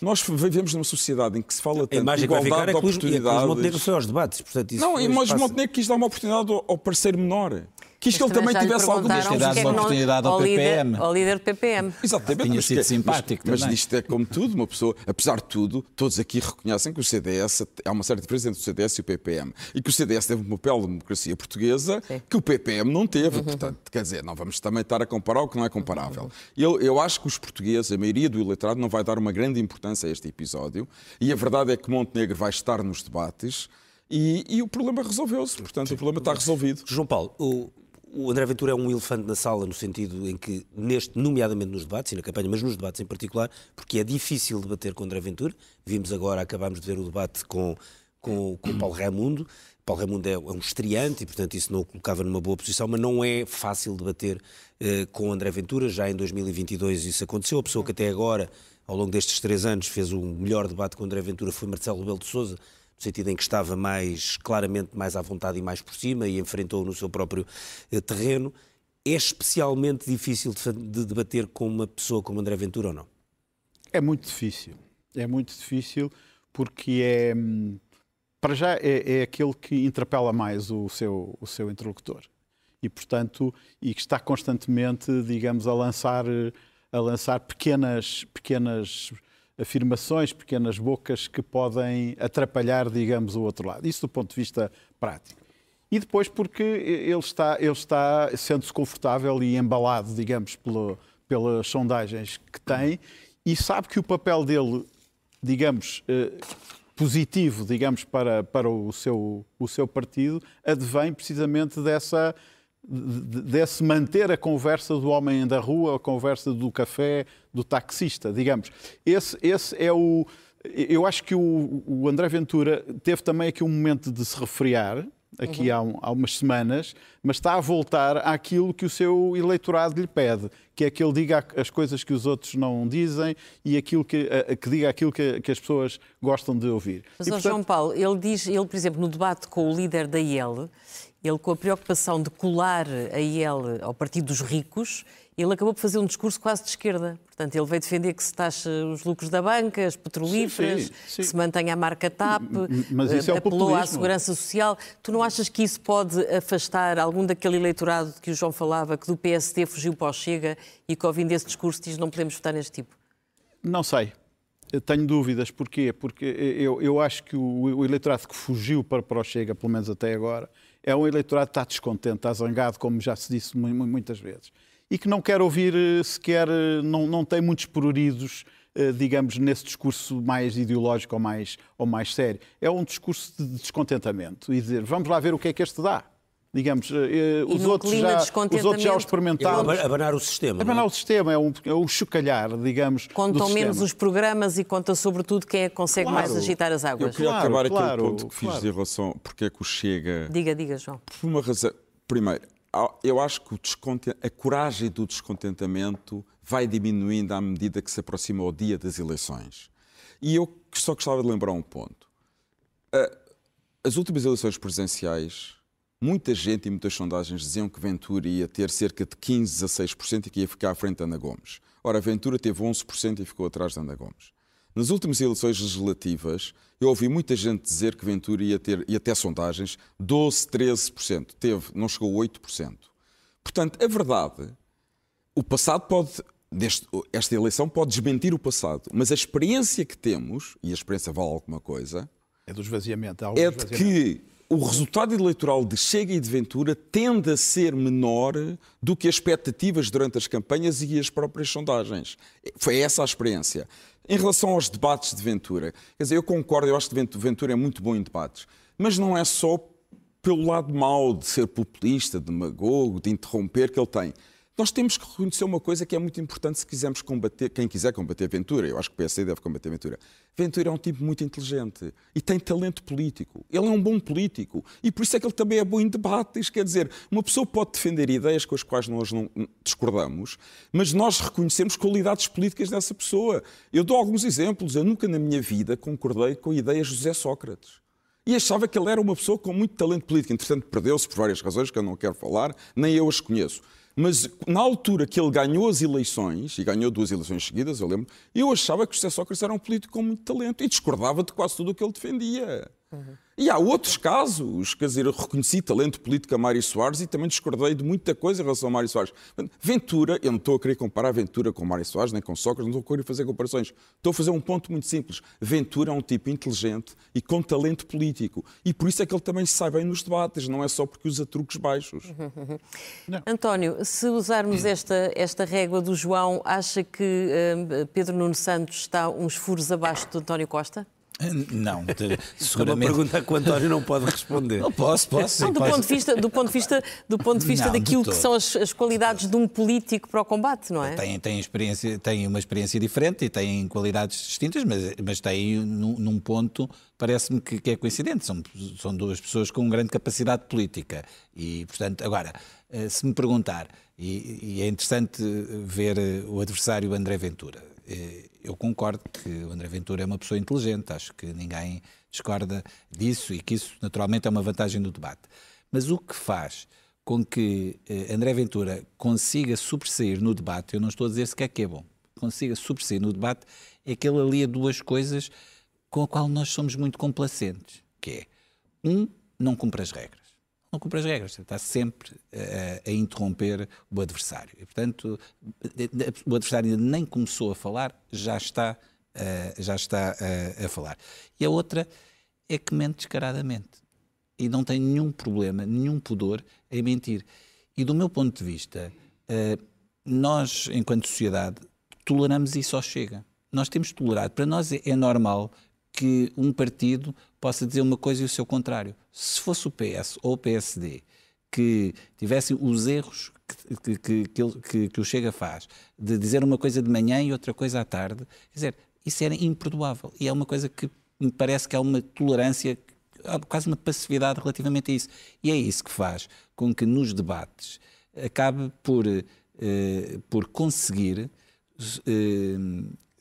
Nós vivemos numa sociedade em que se fala tanto imagem de igualdade de ficar é que Luís Montenegro foi aos debates. Portanto, isso não, mas. Montenegro quis dar uma oportunidade ao parceiro menor. Quis que ele também tivesse algum Quis ter dado uma oportunidade ao PPM. Ao líder do PPM. Exatamente. Tinha sido que, simpático mas, mas isto é como tudo, uma pessoa, apesar de tudo, todos aqui reconhecem que o CDS, há uma certa diferença entre o CDS e o PPM. E que o CDS teve um papel de democracia portuguesa Sim. que o PPM não teve. Uhum. Portanto, quer dizer, não vamos também estar a comparar o que não é comparável. Eu, eu acho que os portugueses, a maioria do eleitorado, não vai dar uma grande importância a este episódio. E a verdade é que Montenegro vai estar nos debates e, e o problema resolveu-se. Portanto, o problema está resolvido. João Paulo, o, o André Ventura é um elefante na sala, no sentido em que, neste, nomeadamente nos debates e na campanha, mas nos debates em particular, porque é difícil debater com André Ventura. Vimos agora, acabámos de ver o debate com, com, com Paulo Raimundo. Paulo Raimundo é, é um estreante e, portanto, isso não o colocava numa boa posição, mas não é fácil debater eh, com André Ventura. Já em 2022 isso aconteceu. A pessoa que até agora, ao longo destes três anos, fez o melhor debate com André Ventura foi Marcelo Rebelo de Sousa no sentido em que estava mais claramente mais à vontade e mais por cima e enfrentou no seu próprio eh, terreno. É especialmente difícil de, de debater com uma pessoa como André Ventura ou não? É muito difícil. É muito difícil porque é, hum, para já, é, é aquele que interpela mais o seu, o seu interlocutor. E, portanto, e que está constantemente, digamos, a lançar, a lançar pequenas, pequenas afirmações, pequenas bocas que podem atrapalhar, digamos, o outro lado. Isso do ponto de vista prático. E depois porque ele está, ele está sendo-se confortável e embalado, digamos, pelo, pelas sondagens que tem e sabe que o papel dele, digamos, eh, positivo, digamos, para, para o, seu, o seu partido, advém precisamente dessa de, desse manter a conversa do homem da rua, a conversa do café, do taxista, digamos. Esse, esse é o. Eu acho que o, o André Ventura teve também aqui um momento de se refriar, aqui uhum. há, um, há, umas semanas, mas está a voltar àquilo que o seu eleitorado lhe pede, que é que ele diga as coisas que os outros não dizem e aquilo que, que diga aquilo que, que, as pessoas gostam de ouvir. Mas, e, portanto... João Paulo, ele diz, ele, por exemplo, no debate com o líder da IEL, ele com a preocupação de colar a IEL ao Partido dos Ricos, ele acabou por fazer um discurso quase de esquerda. Portanto, ele veio defender que se taxe os lucros da banca, as petrolíferas, sim, sim, sim. que se mantenha a marca TAP, Mas isso é apelou à segurança social. Tu não achas que isso pode afastar algum daquele eleitorado de que o João falava, que do PSD fugiu para o Chega e que ouvindo esse discurso diz não podemos votar neste tipo? Não sei. Eu tenho dúvidas. Porquê? Porque eu, eu acho que o, o eleitorado que fugiu para, para o Chega, pelo menos até agora, é um eleitorado que está descontente, está zangado, como já se disse muitas vezes e que não quer ouvir sequer, não, não tem muitos pruridos, digamos, nesse discurso mais ideológico ou mais, ou mais sério. É um discurso de descontentamento e dizer, vamos lá ver o que é que este dá. Digamos, os outros, já, os outros já o experimentaram. Abanar o sistema. Abanar é? o sistema, é um, é um chocalhar, digamos. Contam menos os programas e conta sobretudo quem é que consegue claro. mais agitar as águas. Eu queria claro, acabar claro, aquele ponto que claro. fiz em relação porque é que o Chega. Diga, diga, João. Por uma razão. Primeiro, eu acho que a coragem do descontentamento vai diminuindo à medida que se aproxima o dia das eleições. E eu só gostava de lembrar um ponto. As últimas eleições presidenciais, muita gente e muitas sondagens diziam que Ventura ia ter cerca de 15 a 6% e que ia ficar à frente de Ana Gomes. Ora, Ventura teve 11% e ficou atrás de Ana Gomes. Nas últimas eleições legislativas, eu ouvi muita gente dizer que Ventura ia ter, e até sondagens, 12, 13%. Teve, não chegou a 8%. Portanto, a verdade, o passado pode, deste, esta eleição pode desmentir o passado, mas a experiência que temos, e a experiência vale alguma coisa, é do esvaziamento. É de que o resultado eleitoral de Chega e de Ventura tende a ser menor do que as expectativas durante as campanhas e as próprias sondagens. Foi essa a experiência. Em relação aos debates de Ventura, quer dizer, eu concordo, eu acho que Ventura é muito bom em debates, mas não é só pelo lado mau de ser populista, demagogo, de interromper que ele tem. Nós temos que reconhecer uma coisa que é muito importante se quisermos combater, quem quiser combater Ventura, eu acho que o PSD deve combater Ventura. Ventura é um tipo muito inteligente e tem talento político. Ele é um bom político e por isso é que ele também é bom em debates. Quer dizer, uma pessoa pode defender ideias com as quais nós não discordamos, mas nós reconhecemos qualidades políticas dessa pessoa. Eu dou alguns exemplos. Eu nunca na minha vida concordei com ideias de José Sócrates e achava que ele era uma pessoa com muito talento político. Entretanto, perdeu-se por várias razões que eu não quero falar, nem eu as conheço. Mas na altura que ele ganhou as eleições, e ganhou duas eleições seguidas, eu lembro, eu achava que o José Sócrates era um político com muito talento e discordava de quase tudo o que ele defendia. Uhum. E há outros casos, quer dizer, eu reconheci talento político a Mário Soares e também discordei de muita coisa em relação a Mário Soares. Ventura, eu não estou a querer comparar Ventura com Mário Soares nem com Sócrates, não estou a querer fazer comparações. Estou a fazer um ponto muito simples. Ventura é um tipo inteligente e com talento político. E por isso é que ele também sai bem nos debates, não é só porque usa truques baixos. António, se usarmos esta, esta régua do João, acha que uh, Pedro Nuno Santos está uns furos abaixo do António Costa? Não, seguramente. É uma pergunta que o António não pode responder. Não posso, posso. Não, do, Ponto de vista, do ponto de vista, do ponto de vista não, daquilo de que são as, as, qualidades de um político para o combate, não é? Tem, tem, experiência, tem uma experiência diferente e tem qualidades distintas, mas, mas tem num, num ponto, parece-me que, que, é coincidente. São, são duas pessoas com grande capacidade política. E, portanto, agora, eh, se me perguntar, e, e é interessante ver o adversário André Ventura eh, eu concordo que o André Ventura é uma pessoa inteligente, acho que ninguém discorda disso e que isso naturalmente é uma vantagem do debate. Mas o que faz com que eh, André Ventura consiga sobressair no debate, eu não estou a dizer sequer que é bom, consiga sobressair no debate, é que ele alia duas coisas com a qual nós somos muito complacentes, que é, um, não cumpre as regras não cumpre as regras, está sempre a, a interromper o adversário. E, portanto, o adversário ainda nem começou a falar, já está, já está a, a falar. E a outra é que mente descaradamente. E não tem nenhum problema, nenhum pudor em mentir. E do meu ponto de vista, nós, enquanto sociedade, toleramos isso ao chega. Nós temos tolerado. Para nós é, é normal que um partido possa dizer uma coisa e o seu contrário. Se fosse o PS ou o PSD que tivessem os erros que, que, que, que, o Chega faz, de dizer uma coisa de manhã e outra coisa à tarde, quer dizer, isso era imperdoável. E é uma coisa que me parece que há uma tolerância, quase uma passividade relativamente a isso. E é isso que faz com que nos debates acabe por, eh, por conseguir eh,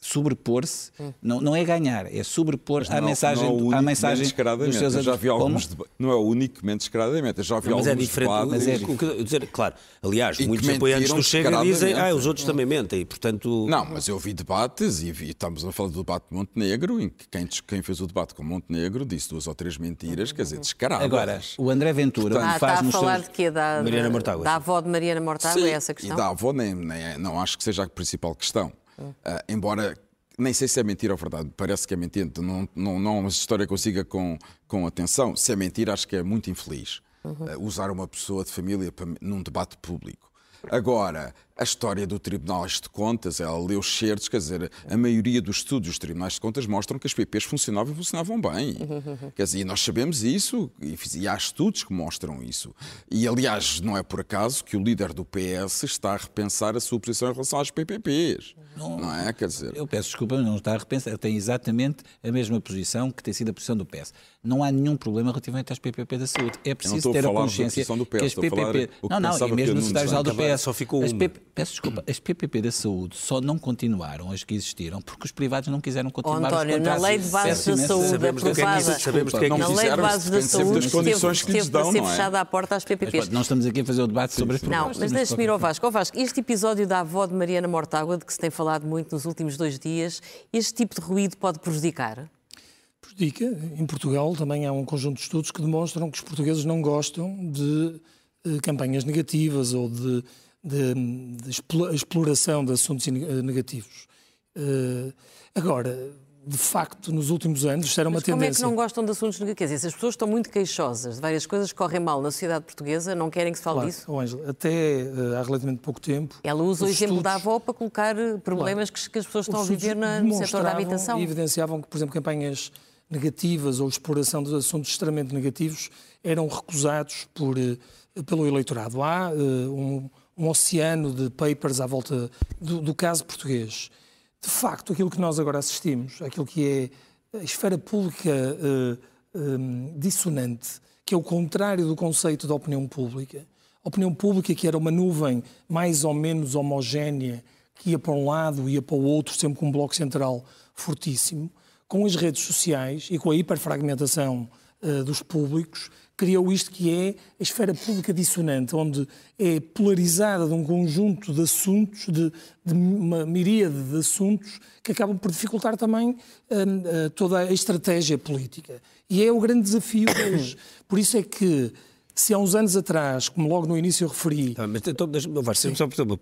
sobrepor-se, hum. não, não é ganhar, é sobrepor à mensagem, não é à mensagem dos seus já vi alguns Não é unicamente descaradamente, já vi não, mas é alguns é diferente, Mas é diferente. Dizer, claro, aliás, e muitos apoiantes do Chega dizem, ah, os outros também mentem, e portanto... Não, mas eu vi debates, e vi, estamos a falar do debate de Montenegro, em que quem, quem fez o debate com Montenegro disse duas ou três mentiras, quer dizer, descaradas. Agora, o André Ventura portanto, ah, faz está a falar seus... de quê? Da, Mariana Mortágua. Da avó de Mariana Mortágua, é essa questão? e da avó nem, nem, não acho que seja a principal questão. Uh, embora nem sei se é mentira ou verdade, parece que é mentira, não, não, não é uma história que eu siga com, com atenção. Se é mentira, acho que é muito infeliz uhum. uh, usar uma pessoa de família para, num debate público. Agora, a história do Tribunal de Contas, ela leu certos, quer dizer, a maioria dos estudos dos Tribunais de Contas mostram que as PPs funcionavam e funcionavam bem. Quer dizer, nós sabemos isso e há estudos que mostram isso. E, aliás, não é por acaso que o líder do PS está a repensar a sua posição em relação às PPPs. Não, não é? Quer dizer... Eu peço desculpa, não está a repensar. Ele tem exatamente a mesma posição que tem sido a posição do PS. Não há nenhum problema relativamente às PPP da saúde. É preciso ter a consciência do PS, que as PPP... Não, não, e mesmo no secretário do PS. Só ficou peço desculpa, as PPP da saúde só não continuaram as que existiram porque os privados não quiseram continuar oh, António, na lei de base da saúde sabemos aprovada, sabemos que é que na lei de base da saúde das condições que lhes dão, ser fechada a porta às PPPs. Mas, não estamos aqui a fazer o debate sobre as propostas. Não, mas deixe-me ir ao Vasco. Ao Vasco, este episódio da avó de Mariana Mortágua, de que se tem falado muito nos últimos dois dias, este tipo de ruído pode prejudicar? Prejudica. Em Portugal também há um conjunto de estudos que demonstram que os portugueses não gostam de eh, campanhas negativas ou de de, de exploração de assuntos negativos. Uh, agora, de facto, nos últimos anos, isto era uma Mas tendência. Como é que não gostam de assuntos negativos? Se as pessoas estão muito queixosas de várias coisas que correm mal na sociedade portuguesa, não querem que se fale claro. disso? Oh, Angela, até uh, há relativamente pouco tempo. Ela usa o exemplo estudos... da avó para colocar eh, problemas claro. que, as pessoas estão a viver na, no setor da habitação. E evidenciavam que, por exemplo, campanhas negativas ou exploração de assuntos extremamente negativos eram recusados por, uh, pelo eleitorado. Há uh, um um oceano de papers à volta do, do, caso português. De facto, aquilo que nós agora assistimos, aquilo que é a esfera pública uh, um, dissonante, que é o contrário do conceito da opinião pública. A opinião pública que era uma nuvem mais ou menos homogénea, que ia para um lado, ia para o outro, sempre com um bloco central fortíssimo, com as redes sociais e com a hiperfragmentação uh, dos públicos, criou isto que é a esfera pública dissonante, onde é polarizada de um conjunto de assuntos, de, de uma miríade de assuntos, que acabam por dificultar também uh, uh, toda a estratégia política. E é o grande desafio hoje. Por isso é que, se há uns anos atrás, como logo no início eu referi... Ah, mas então, deixa-me só, por exemplo,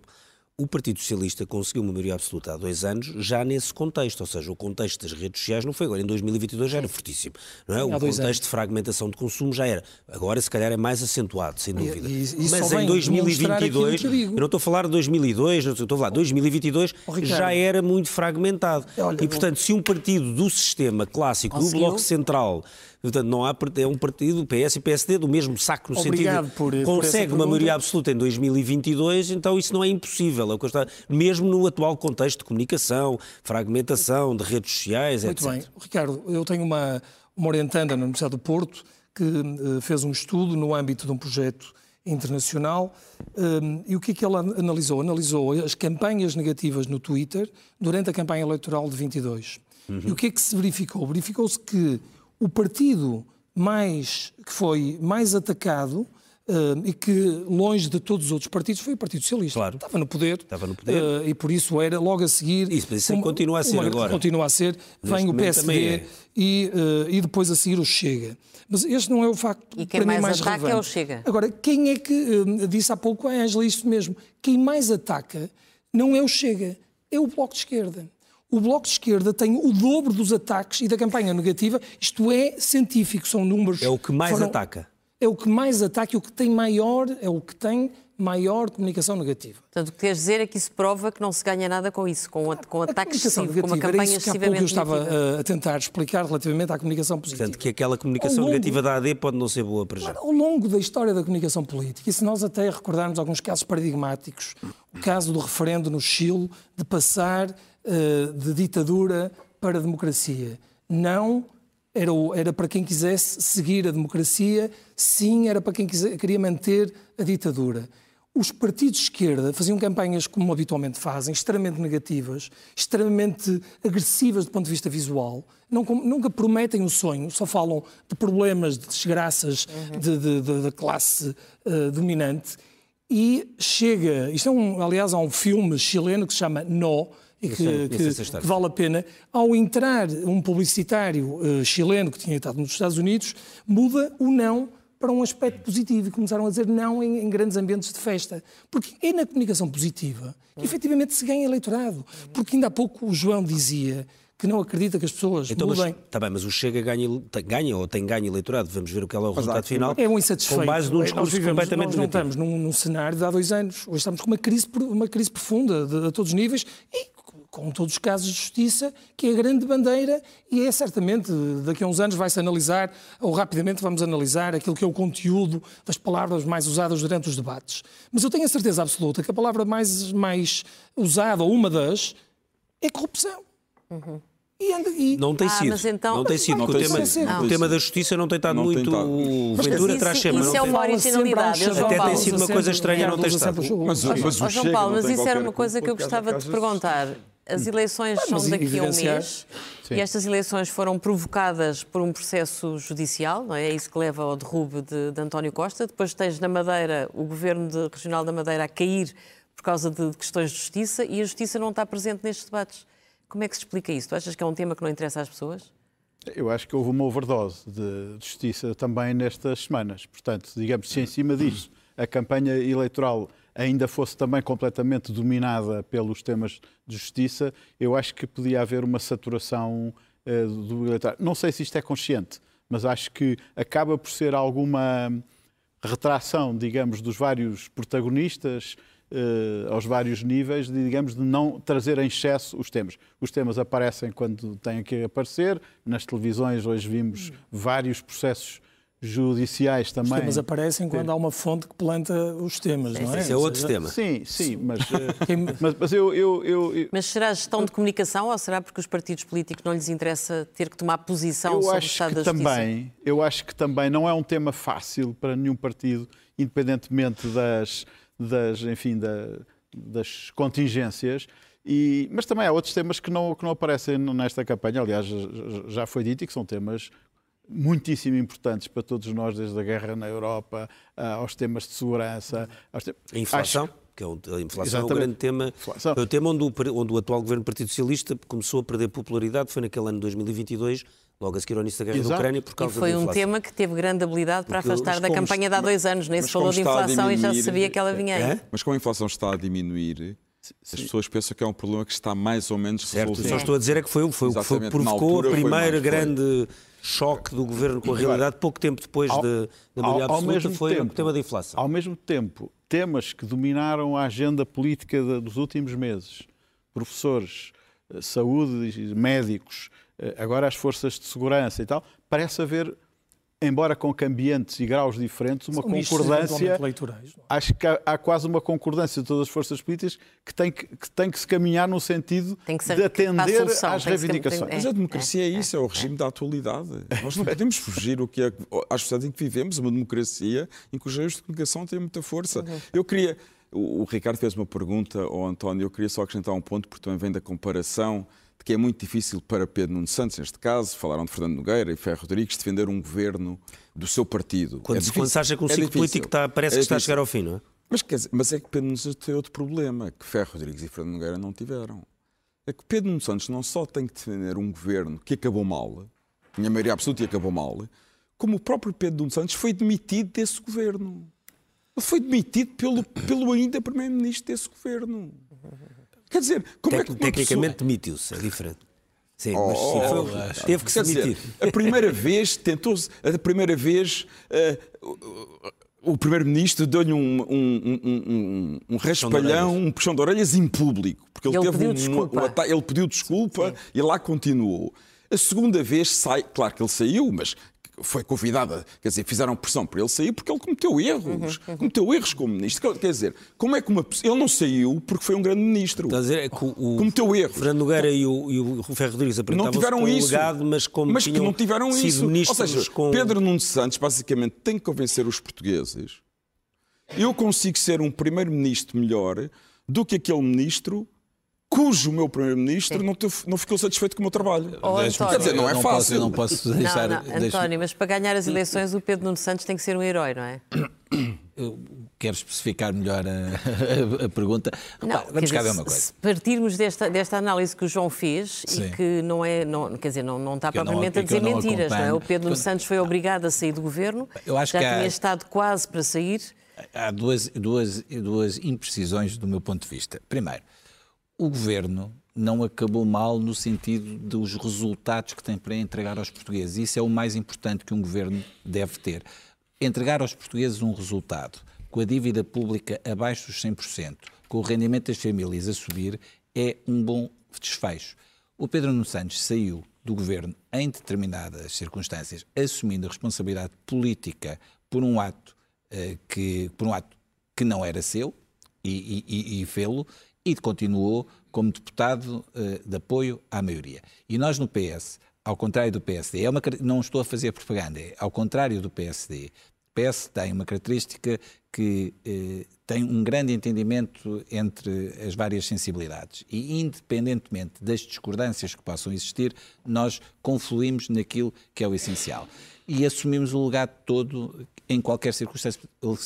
o Partido Socialista conseguiu uma maioria absoluta há dois anos, já nesse contexto, ou seja, o contexto das redes sociais não foi agora, em 2022 já era fortíssimo, não é? O contexto anos. de fragmentação de consumo já era. Agora, se calhar, é mais acentuado, sem dúvida. E, e, Mas em 2022, eu não estou a falar de 2002, não estou a falar de 2022, oh, já era muito fragmentado. Olha, e, portanto, se um partido do sistema clássico, do Bloco Central, Portanto, não há, é um partido, PS e PSD, do mesmo saco no Obrigado sentido por, consegue por uma maioria absoluta em 2022, então isso não é impossível, é mesmo no atual contexto de comunicação, fragmentação, de redes sociais, Muito etc. Muito bem. Ricardo, eu tenho uma, uma orientanda na Universidade do Porto que uh, fez um estudo no âmbito de um projeto internacional. Um, e o que é que ela analisou? Analisou as campanhas negativas no Twitter durante a campanha eleitoral de 22. Uhum. E o que é que se verificou? Verificou-se que o partido mais, que foi mais atacado Uh, e que, longe de todos os outros partidos, foi o Partido Socialista. Claro. Estava no poder. Estava no poder. Uh, e por isso era logo a seguir. Isso, mas isso uma, continua a ser uma, agora. Continua a ser. Neste vem o PSD é. e, uh, e depois a seguir o Chega. Mas este não é o facto e quem para mais mim mais ataca relevante. é o Chega. Agora, quem é que, disse há pouco a Ângela isto mesmo, quem mais ataca não é o Chega, é o Bloco de Esquerda o Bloco de Esquerda tem o dobro dos ataques e da campanha negativa. Isto é científico, são números. É o que mais foram, ataca. É o que mais ataca e o que tem maior, é o que tem maior comunicação negativa. Portanto, o que queres dizer é que isso prova que não se ganha nada com isso, com, com ataques excessivos, com uma campanha era isso que há pouco eu estava negativa. a tentar explicar relativamente à comunicação positiva. Portanto, que aquela comunicação longo, negativa da AD pode não ser boa para já. Ao longo da história da comunicação política, e se nós até recordarmos alguns casos paradigmáticos, o caso do referendo no Chile, de passar de ditadura para a democracia. Não era, era para quem quisesse seguir a democracia, sim, era para quem quisesse, queria manter a ditadura. Os partidos de esquerda faziam campanhas como habitualmente fazem, extremamente negativas, extremamente agressivas do ponto de vista visual, nunca, nunca prometem o sonho, só falam de problemas, de desgraças uhum. da classe uh, dominante. E chega, isto é um, aliás, há um filme chileno que se chama Nó, e que, que, que, vale a pena. Ao entrar um publicitário uh, chileno que tinha estado nos Estados Unidos, muda o não para um aspecto positivo e começaram a dizer não em, em, grandes ambientes de festa. Porque é na comunicação positiva que efetivamente se ganha eleitorado. Porque ainda há pouco o João dizia que não acredita que as pessoas então, mudem. Está bem, mas o Chega ganha, ganha ou tem ganho eleitorado. Vamos ver o que é o resultado final. É um insatisfeito. Com base num discurso vivemos, completamente Nós não estamos num, num, cenário de há dois anos. Hoje estamos com uma crise, uma crise profunda de, a todos os níveis e com todos os casos de justiça, que é a grande bandeira e é certamente, daqui a uns anos vai-se analisar, ou rapidamente vamos analisar aquilo que é o conteúdo das palavras mais usadas durante os debates. Mas eu tenho a certeza absoluta que a palavra mais, mais usada, ou uma das, é corrupção. Uhum. E e... Não tem ah, sido. Então... Não tem sido. Não o, tem tema, sido. o tema da justiça não tem estado não muito tem Ventura traz chama. Isso, é uma originalidade. Até tem sido uma coisa estranha não ter estado. Mas, mas, mas, João Paulo, mas isso era uma coisa que eu gostava de te perguntar. As eleições ah, são daqui a um mês Sim. e estas eleições foram provocadas por um processo judicial, não é? É isso que leva ao derrube de, de António Costa. Depois tens na Madeira o governo de, regional da Madeira a cair por causa de questões de justiça e a justiça não está presente nestes debates. Como é que se explica isso? Tu achas que é um tema que não interessa às pessoas? Eu acho que houve uma overdose de justiça também nestas semanas. Portanto, digamos, se em cima disso a campanha eleitoral ainda fosse também completamente dominada pelos temas de justiça, eu acho que podia haver uma saturação uh, do eleitorado. Não sei se isto é consciente, mas acho que acaba por ser alguma retração, digamos, dos vários protagonistas uh, aos vários níveis, de, digamos, de não trazer em excesso os temas. Os temas aparecem quando têm que aparecer. Nas televisões hoje vimos vários processos judiciais também. Os temas aparecem quando há uma fonte que planta os temas, não é? Isso é outro tema. Sim, sim, mas, eh, mas, mas eu, eu, eu, Mas será gestão de comunicação ou será porque os partidos políticos não lhes interessa ter que tomar posição eu sobre o Estado da Justiça? Também, eu acho que também não é um tema fácil para nenhum partido, independentemente das, das enfim, da, das contingências. E, mas também há outros temas que não, que não aparecem nesta campanha. Aliás, já foi dito e que são temas muitíssimo importantes para todos nós, desde a guerra na Europa aos temas de segurança. Te... A inflação? Acho que é o, a inflação Exatamente. é o grande tema. Inflação. Foi o tema onde o, onde o atual governo do Partido Socialista começou a perder popularidade, foi naquele ano de 2022, logo a seguir ao início da guerra Exato. da Ucrânia, por causa E foi um tema que teve grande habilidade para Porque, afastar da campanha de há dois anos. Nem se falou de inflação e já se sabia que ela vinha aí. É? Mas como a inflação está a diminuir, Sim. As pessoas pensam que é um problema que está mais ou menos certo, Só estou a dizer é que foi, foi, foi, foi provocou a primeira grande choque do governo com a realidade, pouco tempo depois ao, de, da maioria absoluta, foi tempo, o tema da inflação. Ao mesmo tempo, temas que dominaram a agenda política dos últimos meses, professores, eh, saúde, médicos, eh, agora as forças de segurança e tal, parece haver embora com cambiantes e graus diferentes, uma São concordância. Acho que há, há, quase uma concordância de todas as forças políticas que tem que, que, tem que se caminhar no sentido de atender às reivindicações. Mas a democracia é, é isso, é o regime é. da atualidade. Nós não podemos fugir o que é, às sociedades em que vivemos, uma democracia em que os meios de comunicação têm muita força. Uhum. Eu queria. O, o Ricardo fez uma pergunta ao António, eu queria só acrescentar um ponto, porque também vem da comparação de que é muito difícil para Pedro Nuno Santos, neste caso, falaram de Fernando Nogueira e Ferro Rodrigues, defender um governo do seu partido. Quando, é quando se acha que um é ciclo político está, parece é que está a chegar ao fim, não é? Mas, dizer, mas é que Pedro Nuno Santos tem outro problema, que Ferro Rodrigues e Fernando Nogueira não tiveram. É que Pedro Nuno Santos não só tem que defender um governo que acabou mal, minha maioria absoluta e acabou mal, como o próprio Pedro Nuno Santos foi demitido desse governo. Ele foi demitido pelo, pelo ainda primeiro-ministro desse governo. Quer dizer, como Tec, é que Tecnicamente pessoa... demitiu-se, é diferente. Sim, mas sim, oh, foi, teve que se demitir. Dizer, a primeira vez, tentou-se, a primeira vez, uh, o Primeiro-Ministro deu-lhe um, um, um, um, raspalhão, um puxão de orelhas em público. Porque ele, ele teve pediu desculpa. ele pediu desculpa sim. e lá continuou. A segunda vez sai, claro que ele saiu, mas foi convidada, quer dizer, fizeram pressão para ele sair porque ele cometeu erros, uhum, uhum. cometeu erros como ministro. Quer dizer, como é que uma ele não saiu porque foi um grande ministro? Está a dizer é que o, cometeu erros. Fernando Nogueira e o, e o Ferro Rodrigues não tiveram isso, legado, mas como mas não tiveram isso. Ou seja, com... Pedro Nuno Santos basicamente tem que convencer os portugueses. Eu consigo ser um primeiro-ministro melhor do que aquele ministro cujo meu primeiro-ministro não, não, ficou satisfeito com o meu trabalho. Oh, Quer dizer, não é não fácil. Posso, não posso deixar... Não, não, António, mas para ganhar as eleições o Pedro Nuno Santos tem que ser um herói, não é? Eu quero especificar melhor a, a, a pergunta. Não, Vamos cá ver uma coisa. Se partirmos desta, desta análise que o João fez Sim. e que não é, não, quer dizer, não, não está propriamente a dizer mentiras, não é? O Pedro Nuno Santos foi obrigado a sair do governo, Eu acho já que há... tinha estado quase para sair. Há duas, duas, duas imprecisões do meu ponto de vista. Primeiro, o governo não acabou mal no sentido dos resultados que tem para entregar aos portugueses. Isso é o mais importante que um governo deve ter. Entregar aos portugueses um resultado com a dívida pública abaixo dos 100%, com o rendimento das famílias a subir, é um bom desfecho. O Pedro Nuno Santos saiu do governo em determinadas circunstâncias, assumindo a responsabilidade política por um ato uh, que por um ato que não era seu e, e, e fê-lo e continuou como deputado uh, de apoio à maioria. E nós no PS, ao contrário do PSD, é uma, não estou a fazer propaganda, é ao contrário do PSD, o PS tem uma característica que eh, tem um grande entendimento entre as várias sensibilidades e, independentemente das discordâncias que possam existir, nós confluímos naquilo que é o essencial. E assumimos o legado todo, em qualquer circunstância,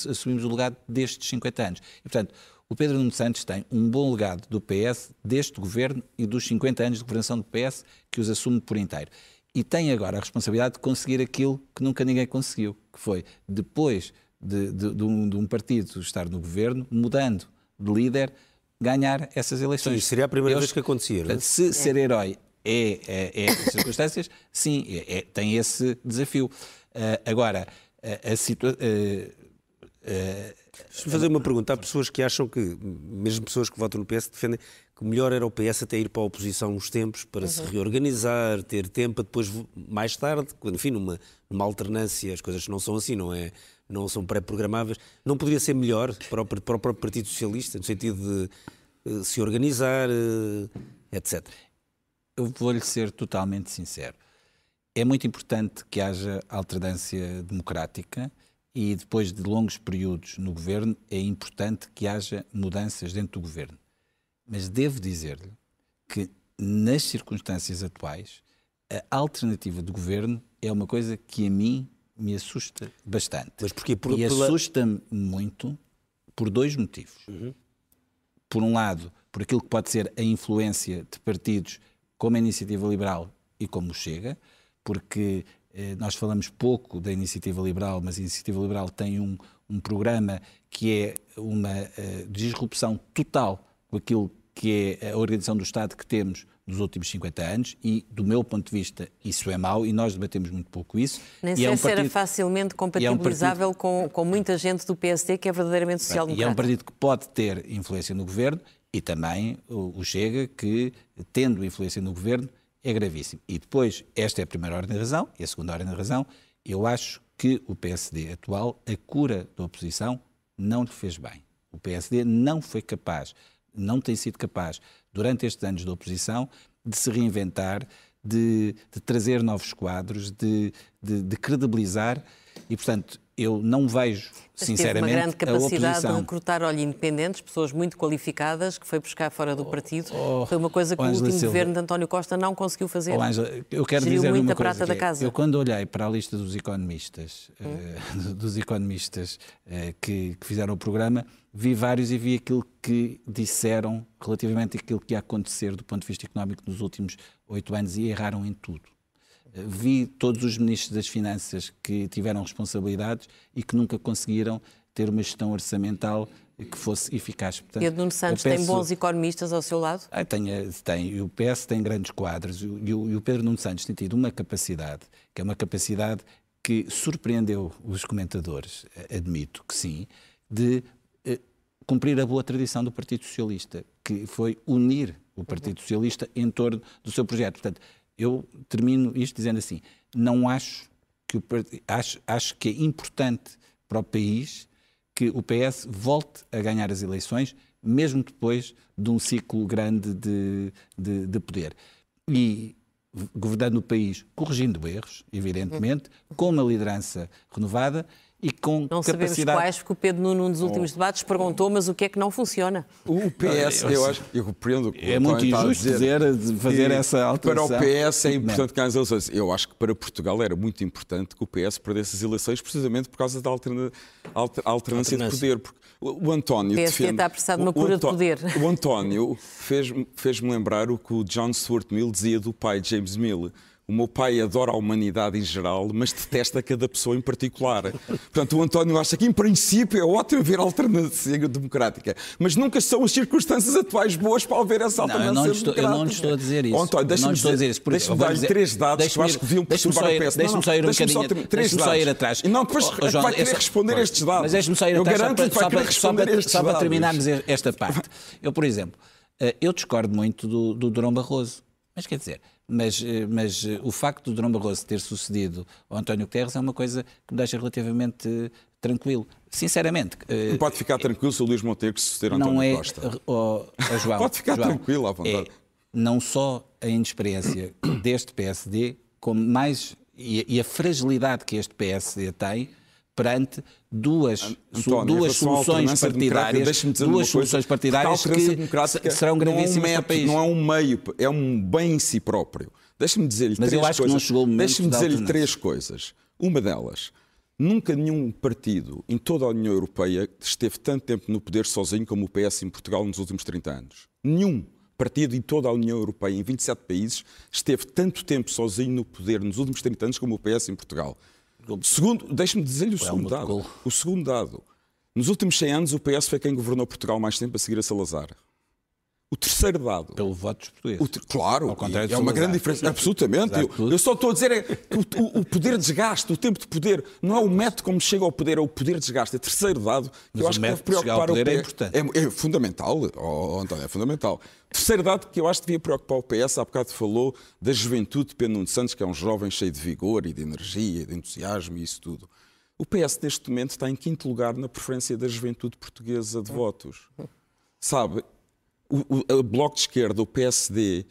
assumimos o legado destes 50 anos. E, portanto, o Pedro Nuno Santos tem um bom legado do PS, deste governo e dos 50 anos de governação do PS, que os assume por inteiro. E tem agora a responsabilidade de conseguir aquilo que nunca ninguém conseguiu, que foi, depois de, de, de, um, de um, partido estar no governo, mudando de líder, ganhar essas eleições. Sim, seria a primeira vez que acontecia. Não? É? Se ser herói é, é, é circunstâncias, sim, é, é, tem esse desafio. Uh, agora, a, a situação. Uh, uh, Deixa-me fazer uma pergunta. Há pessoas que acham que, mesmo pessoas que votam no PS, defendem que o melhor era o PS até ir para a oposição uns tempos para uhum. se reorganizar, ter tempo para depois, mais tarde, quando, enfim, numa, numa alternância, as coisas não são assim, não é? Não são pré-programáveis. Não poderia ser melhor para o, para o próprio Partido Socialista, no sentido de uh, se organizar, uh, etc. Eu vou-lhe ser totalmente sincero. É muito importante que haja alternância democrática e depois de longos períodos no governo, é importante que haja mudanças dentro do governo. Mas devo dizer-lhe que, nas circunstâncias atuais, a alternativa do governo é uma coisa que a mim me assusta bastante. Mas porquê? Por, e pela... assusta-me muito por dois motivos. Uhum. Por um lado, por aquilo que pode ser a influência de partidos como a Iniciativa Liberal e como o Chega, porque nós falamos pouco da Iniciativa Liberal, mas a Iniciativa Liberal tem um, um programa que é uma uh, disrupção total com aquilo que é a organização do Estado que temos nos últimos 50 anos e, do meu ponto de vista, isso é mau e nós debatemos muito pouco isso. Nem sei é um se era facilmente compatibilizável é um partido... com, com muita gente do PSD que é verdadeiramente social-democrata. E é um partido que pode ter influência no governo e também o, o Chega, que, tendo influência no governo, é gravíssimo. E depois, esta é a primeira ordem de razão, e a segunda ordem de razão, eu acho que o PSD atual, a cura da oposição, não lhe fez bem. O PSD não foi capaz, não tem sido capaz, durante estes anos de oposição, de se reinventar, de, de trazer novos quadros, de, de, de credibilizar. E, portanto, eu não vejo, Mas sinceramente, teve uma grande capacidade de recrutar, olha, independentes, pessoas muito qualificadas, que foi buscar fora do oh, partido. Oh, foi uma coisa que oh, o último Silva. governo de António Costa não conseguiu fazer. Oh, Angela, eu quero Geriu dizer muito a prata da é, casa. Eu, quando olhei para a lista dos economistas, hum. uh, dos economistas uh, que, que fizeram o programa, vi vários e vi aquilo que disseram relativamente àquilo que ia acontecer do ponto de vista económico nos últimos oito anos e erraram em tudo vi todos os ministros das Finanças que tiveram responsabilidades e que nunca conseguiram ter uma gestão orçamental que fosse eficaz. Portanto, Pedro Nuno Santos peço... tem bons economistas ao seu lado? Ah, tem, tem. O PS tem grandes quadros e o, e o Pedro Nuno Santos tem tido uma capacidade, que é uma capacidade que surpreendeu os comentadores, admito que sim, de eh, cumprir a boa tradição do Partido Socialista, que foi unir o Partido Socialista em torno do seu projeto. Portanto, eu termino isto dizendo assim: não acho que o, acho, acho que é importante para o país que o PS volte a ganhar as eleições, mesmo depois de um ciclo grande de, de, de poder. E governando o país, corrigindo erros, evidentemente, com uma liderança renovada e com não capacidade... sabemos quais, porque o Pedro Nuno, num dos últimos oh. debates, perguntou, mas o que é que não funciona? O PS, eu acho, eu compreendo que É muito injusto dizer, dizer, fazer essa alteração. Para o PS é importante ganhar as eleições. Eu acho que para Portugal era muito importante que o PS perdesse as eleições precisamente por causa da alterna, alter, alternância, de poder. Porque o António... O PSD está apressado numa cura de poder. O António fez-me fez lembrar o que o John Stuart Mill dizia do pai de James Mill o meu pai adora a humanidade em geral, mas detesta cada pessoa em particular. Portanto, o António acha que, em princípio, é ótimo haver alternância democrática, mas nunca são as circunstâncias atuais boas para haver essa alternância não, eu não estou, democrática. Eu não estou a dizer isso. Oh, António, deixa-me dizer, dizer, deixa dar dizer, três dados que eu acho que deviam perturbar o PS. Deixa-me só ir um bocadinho. Deixa-me só ir atrás. E não, depois oh, João, vai querer responder estes dados. Mas deixa-me só ir atrás. Eu garanto responder estes dados. Só para terminarmos esta parte. Eu, por exemplo, eh, eu discordo muito do, do Durão Barroso. Mas quer dizer, mas, eh, mas eh, o facto do Durão Barroso ter sucedido ao António Guterres é uma coisa que me deixa relativamente tranquilo. Sinceramente. Eh, não pode ficar tranquilo se o Luís Monteiro suceder António não é, Costa. Oh, oh, João, pode ficar João, tranquilo à vontade. É, não só a inexperiência deste PSD, como mais e, e a fragilidade que este PSD tem perante duas, António, duas soluções partidárias, duas soluções partidárias que serão gravíssimas não é um método, para o país. Não é um meio, é um bem em si próprio. Deixe-me dizer-lhe três eu acho coisas. Que não chegou o Deixe-me dizer-lhe três coisas. Uma delas, nunca nenhum partido em toda a União Europeia esteve tanto tempo no poder sozinho como o PS em Portugal nos últimos 30 anos. Nenhum partido em toda a União Europeia, em 27 países, esteve tanto tempo sozinho no poder nos últimos 30 anos como o PS em Portugal. Segundo, deixe-me dizer-lhe o segundo dado. O segundo dado. Nos últimos 100 anos, o PS foi quem governou Portugal mais tempo a seguir a Salazar. O terceiro dado. Pelo voto dos portugueses. Ter... Claro, é uma grande diferença. Absolutamente. Eu, eu, só estou a dizer é que o, o, poder desgaste, o tempo de poder, não é o método como chega ao poder, é o poder desgaste. É o terceiro dado que Mas eu acho que deve preocupar o PS. É, importante. É, é fundamental, oh, António, é fundamental. Terceiro dado que eu acho que devia preocupar o PS, há bocado falou da juventude de Pedro Nuno Santos, que é um jovem cheio de vigor e de energia, e de entusiasmo e isso tudo. O PS, neste momento, está em quinto lugar na preferência da juventude portuguesa de votos. Sabe, o, o, o Bloco de Esquerda, o PSD,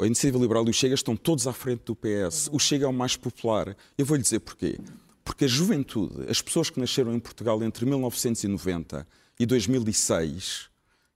a Iniciativa Liberal e o Chega estão todos à frente do PS. O Chega é o mais popular. Eu vou-lhe dizer porquê. Porque a juventude, as pessoas que nasceram em Portugal entre 1990 e 2006,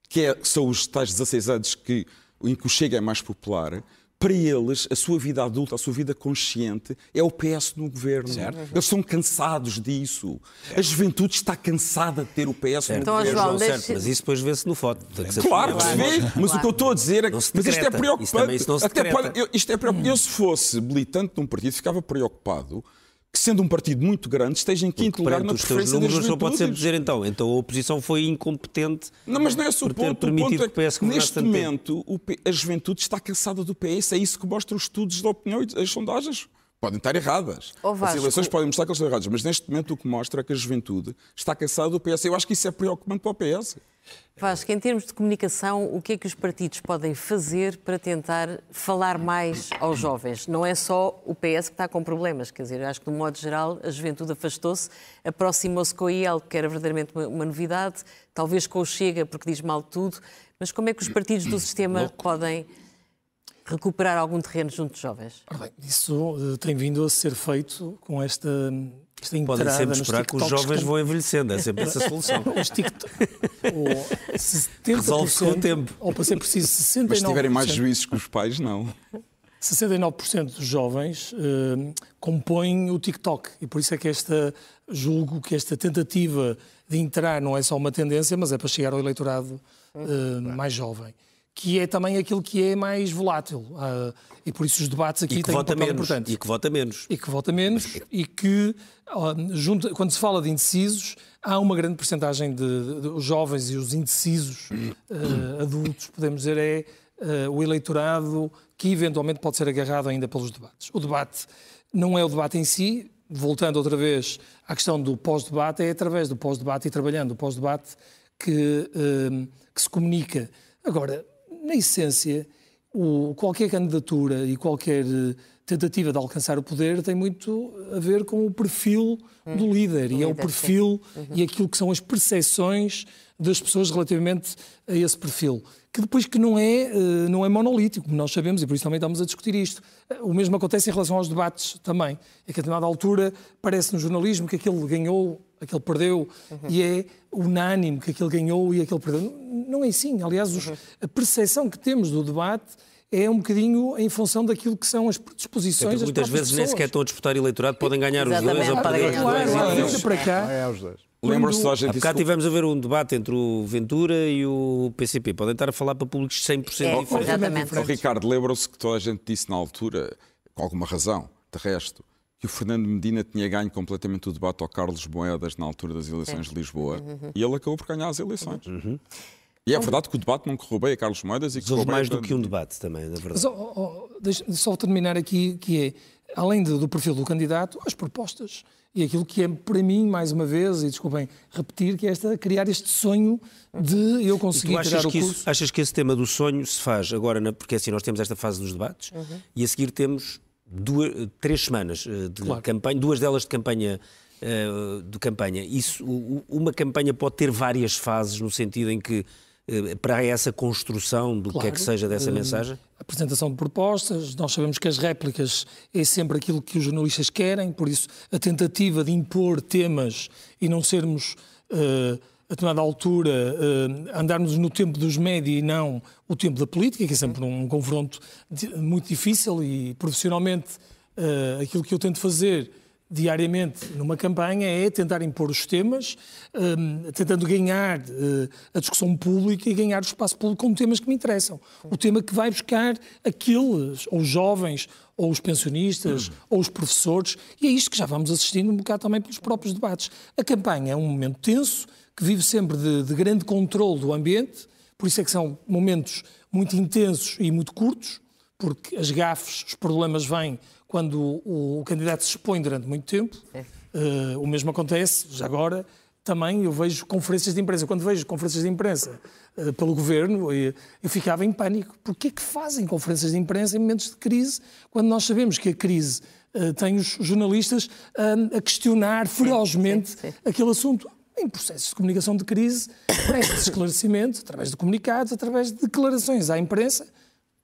que é, são os tais 16 anos que, em que o Chega é mais popular, para eles, a sua vida adulta, a sua vida consciente, é o PS no governo. Certo. Eles estão cansados disso. A juventude está cansada de ter o PS certo. no então, governo. João, certo, mas isso depois vê-se no foto. Claro que se vê, mas claro. o que eu estou a dizer é que mas isto é preocupante. Isso isso Até pode, isto é preocupante. Eu, se fosse militante de um partido, ficava preocupado que sendo um partido muito grande, esteja em quinto lugar na preferência das juventudes. pode sempre dizer então, então a oposição foi incompetente Não, mas não é esse o ponto. O ponto é que, neste momento, a juventude está cansada do PS. É isso que mostram os estudos de opinião e as sondagens. Podem estar erradas. As eleições podem mostrar que elas estão erradas, mas neste momento o que mostra é que a juventude está cansada do PS. Eu acho que isso é preocupante para o PS. Vasco, em termos de comunicação, o que é que os partidos podem fazer para tentar falar mais aos jovens? Não é só o PS que está com problemas, quer dizer, acho que, de um modo geral, a juventude afastou-se, aproximou-se com o IEL, que era verdadeiramente uma, uma, novidade, talvez com o Chega, porque diz mal tudo, mas como é que os partidos do sistema podem recuperar algum terreno junto dos jovens? Bem, isso uh, tem vindo a ser feito com esta Podem sempre esperar que os jovens vão envelhecendo, é sempre essa solução. Os TikTok, Resolve-se com o tempo. Ou para ser preciso, 69%. Mas se tiverem mais juízes que os pais, não. 69% dos jovens uh, compõem o TikTok e por isso é que esta, julgo que esta tentativa de entrar não é só uma tendência, mas é para chegar ao eleitorado uh, mais jovem que é também aquilo que é mais volátil. Uh, e por isso os debates aqui têm um papel menos, importante. E que vota menos. E que vota menos e que, uh, junto, quando se fala de indecisos, há uma grande porcentagem de, de, de, os jovens e os indecisos uh, adultos, podemos dizer, é o eleitorado que eventualmente pode ser agarrado ainda pelos debates. O debate não é o debate em si, voltando outra vez à questão do pós-debate, é através do pós-debate e trabalhando o pós-debate que, que se comunica. Agora, na essência, o, qualquer candidatura e qualquer eh, tentativa de alcançar o poder tem muito a ver com o perfil hum, do líder. e é o perfil uhum. e aquilo que são as percepções das pessoas relativamente a esse perfil. Que depois que não é, eh, não é monolítico, como nós sabemos, e por isso também estamos a discutir isto. O mesmo acontece em relação aos debates também. É que a determinada altura parece no jornalismo que aquele ganhou aquele perdeu, uhum. e é unânime que aquele ganhou e aquele perdeu. Não é assim. Aliás, os, a percepção que temos do debate é um bocadinho em função daquilo que são as predisposições é Muitas vezes pessoas. nem sequer estão a disputar eleitorado, podem ganhar os dois ou perder os dois. Claro, para cá. É os dois. Lembram-se só a gente. Há bocado tivemos a ver um debate entre o Ventura e o PCP. Podem estar a falar para públicos 100% é, diferentes. Exatamente. Oh, Ricardo, lembram-se que toda a gente disse na altura, com alguma razão, de resto, que o Fernando Medina tinha ganho completamente o debate ao Carlos Moedas na altura das eleições de Lisboa uhum. e ele acabou por ganhar as eleições. Uhum. E é verdade que o debate não correu bem a Carlos Moedas e que houve mais do que um debate também, na verdade. Mas, oh, oh, deixa só terminar aqui, que é, além do perfil do candidato, as propostas. E aquilo que é, para mim, mais uma vez, e desculpem repetir, que é esta, criar este sonho de eu conseguir tirar o curso. Isso, achas que esse tema do sonho se faz agora, na, porque assim nós temos esta fase dos debates, uhum. e a seguir temos duas, três semanas eh, de claro. campanha, duas delas de campanha uh, de campanha. Isso, uma campanha pode ter várias fases no sentido em que uh, para essa construção do claro. que é que seja dessa uh, mensagem? Apresentação de propostas, nós sabemos que as réplicas é sempre aquilo que os jornalistas querem, por isso a tentativa de impor temas e não sermos uh, determinada altura, uh, andarmos no tempo dos médios e não o tempo da política, que é sempre um confronto muito difícil e profissionalmente uh, aquilo que eu tento fazer diariamente numa campanha é tentar impor os temas, um, tentando ganhar uh, a discussão pública e ganhar o espaço público com temas que me interessam. O tema que vai buscar aqueles, ou os jovens, ou os pensionistas, uhum. ou os professores, e é isto que já vamos assistindo um bocado também pelos próprios debates. A campanha é um momento tenso, que vive sempre de, de grande controle do ambiente, por isso é que são momentos muito intensos e muito curtos, porque as gafes, os problemas vêm quando o, o candidato se expõe durante muito tempo. É. Uh, o mesmo acontece, já agora, também eu vejo conferências de imprensa. Quando vejo conferências de imprensa uh, pelo governo, eu, eu ficava em pânico. Porquê que fazem conferências de imprensa em momentos de crise, quando nós sabemos que a crise uh, tem os jornalistas a questionar ferozmente sim, sim, sim. aquele assunto? Em processos de comunicação de crise, presta esclarecimento através de comunicados, através de declarações à imprensa,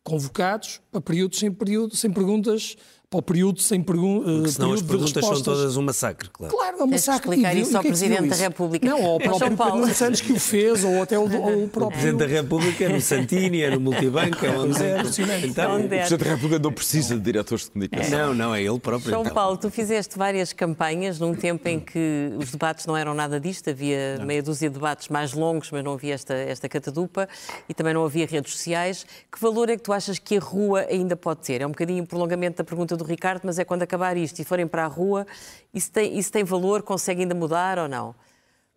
convocados para períodos sem período, sem perguntas para o período sem perguntas. Uh, senão as perguntas são todas um massacre, claro. Claro, é um massacre. explicar isso ao é Presidente da República. Não, ao próprio Pedro Santos que o fez, ou até o, o próprio... O Presidente da República é no Santini, é no Multibanco, é onde é. Então, o Presidente da República não precisa de diretores de comunicação. Não, não, é ele próprio. João então. Paulo, tu fizeste várias campanhas num tempo em que os debates não eram nada disto, havia não. meia dúzia de debates mais longos, mas não havia esta, esta catadupa e também não havia redes sociais. Que valor é que tu achas que a rua ainda pode ter? É um bocadinho um prolongamento da pergunta do Ricardo, mas é quando acabar isto e forem para a rua, isso tem, isso tem valor? Consegue ainda mudar ou não?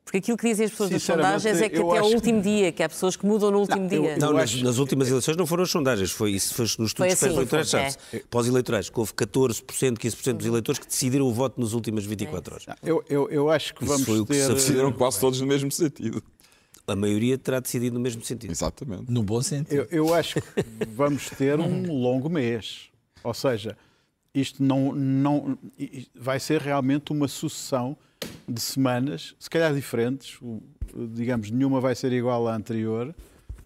Porque aquilo que dizem as pessoas nas sondagens é que até ao último que... dia, que há pessoas que mudam no último não, dia. Eu, não, nas, nas, últimas eleições não foram as sondagens, foi isso, foi nos estudos assim, eleitorais, é. pós-eleitorais, que houve 14%, 15% dos eleitores que decidiram o voto nas últimas 24 horas. Eu, eu, eu acho que vamos foi ter... Que decidiram quase todos no mesmo sentido. A maioria terá decidido no mesmo sentido. Exatamente. No bom sentido. Eu, eu acho que vamos ter um longo mês. Ou seja, isto não, não vai ser realmente uma sucessão de semanas, se calhar diferentes, digamos, nenhuma vai ser igual à anterior.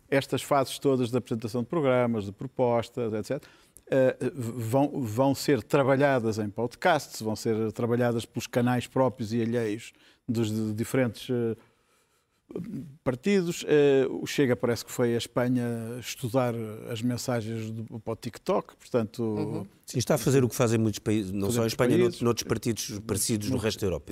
Estas fases todas de apresentação de programas, de propostas, etc., eh, vão, vão ser trabalhadas em podcasts, vão ser trabalhadas pelos canais próprios e alheios dos diferentes eh, partidos. Eh, o Chega parece que foi a Espanha estudar as mensagens do, para o TikTok, portanto... Uhum. Sim, está a fazer o que fazem muitos países, não só a Espanha, países, noutros partidos parecidos no resto da Europa.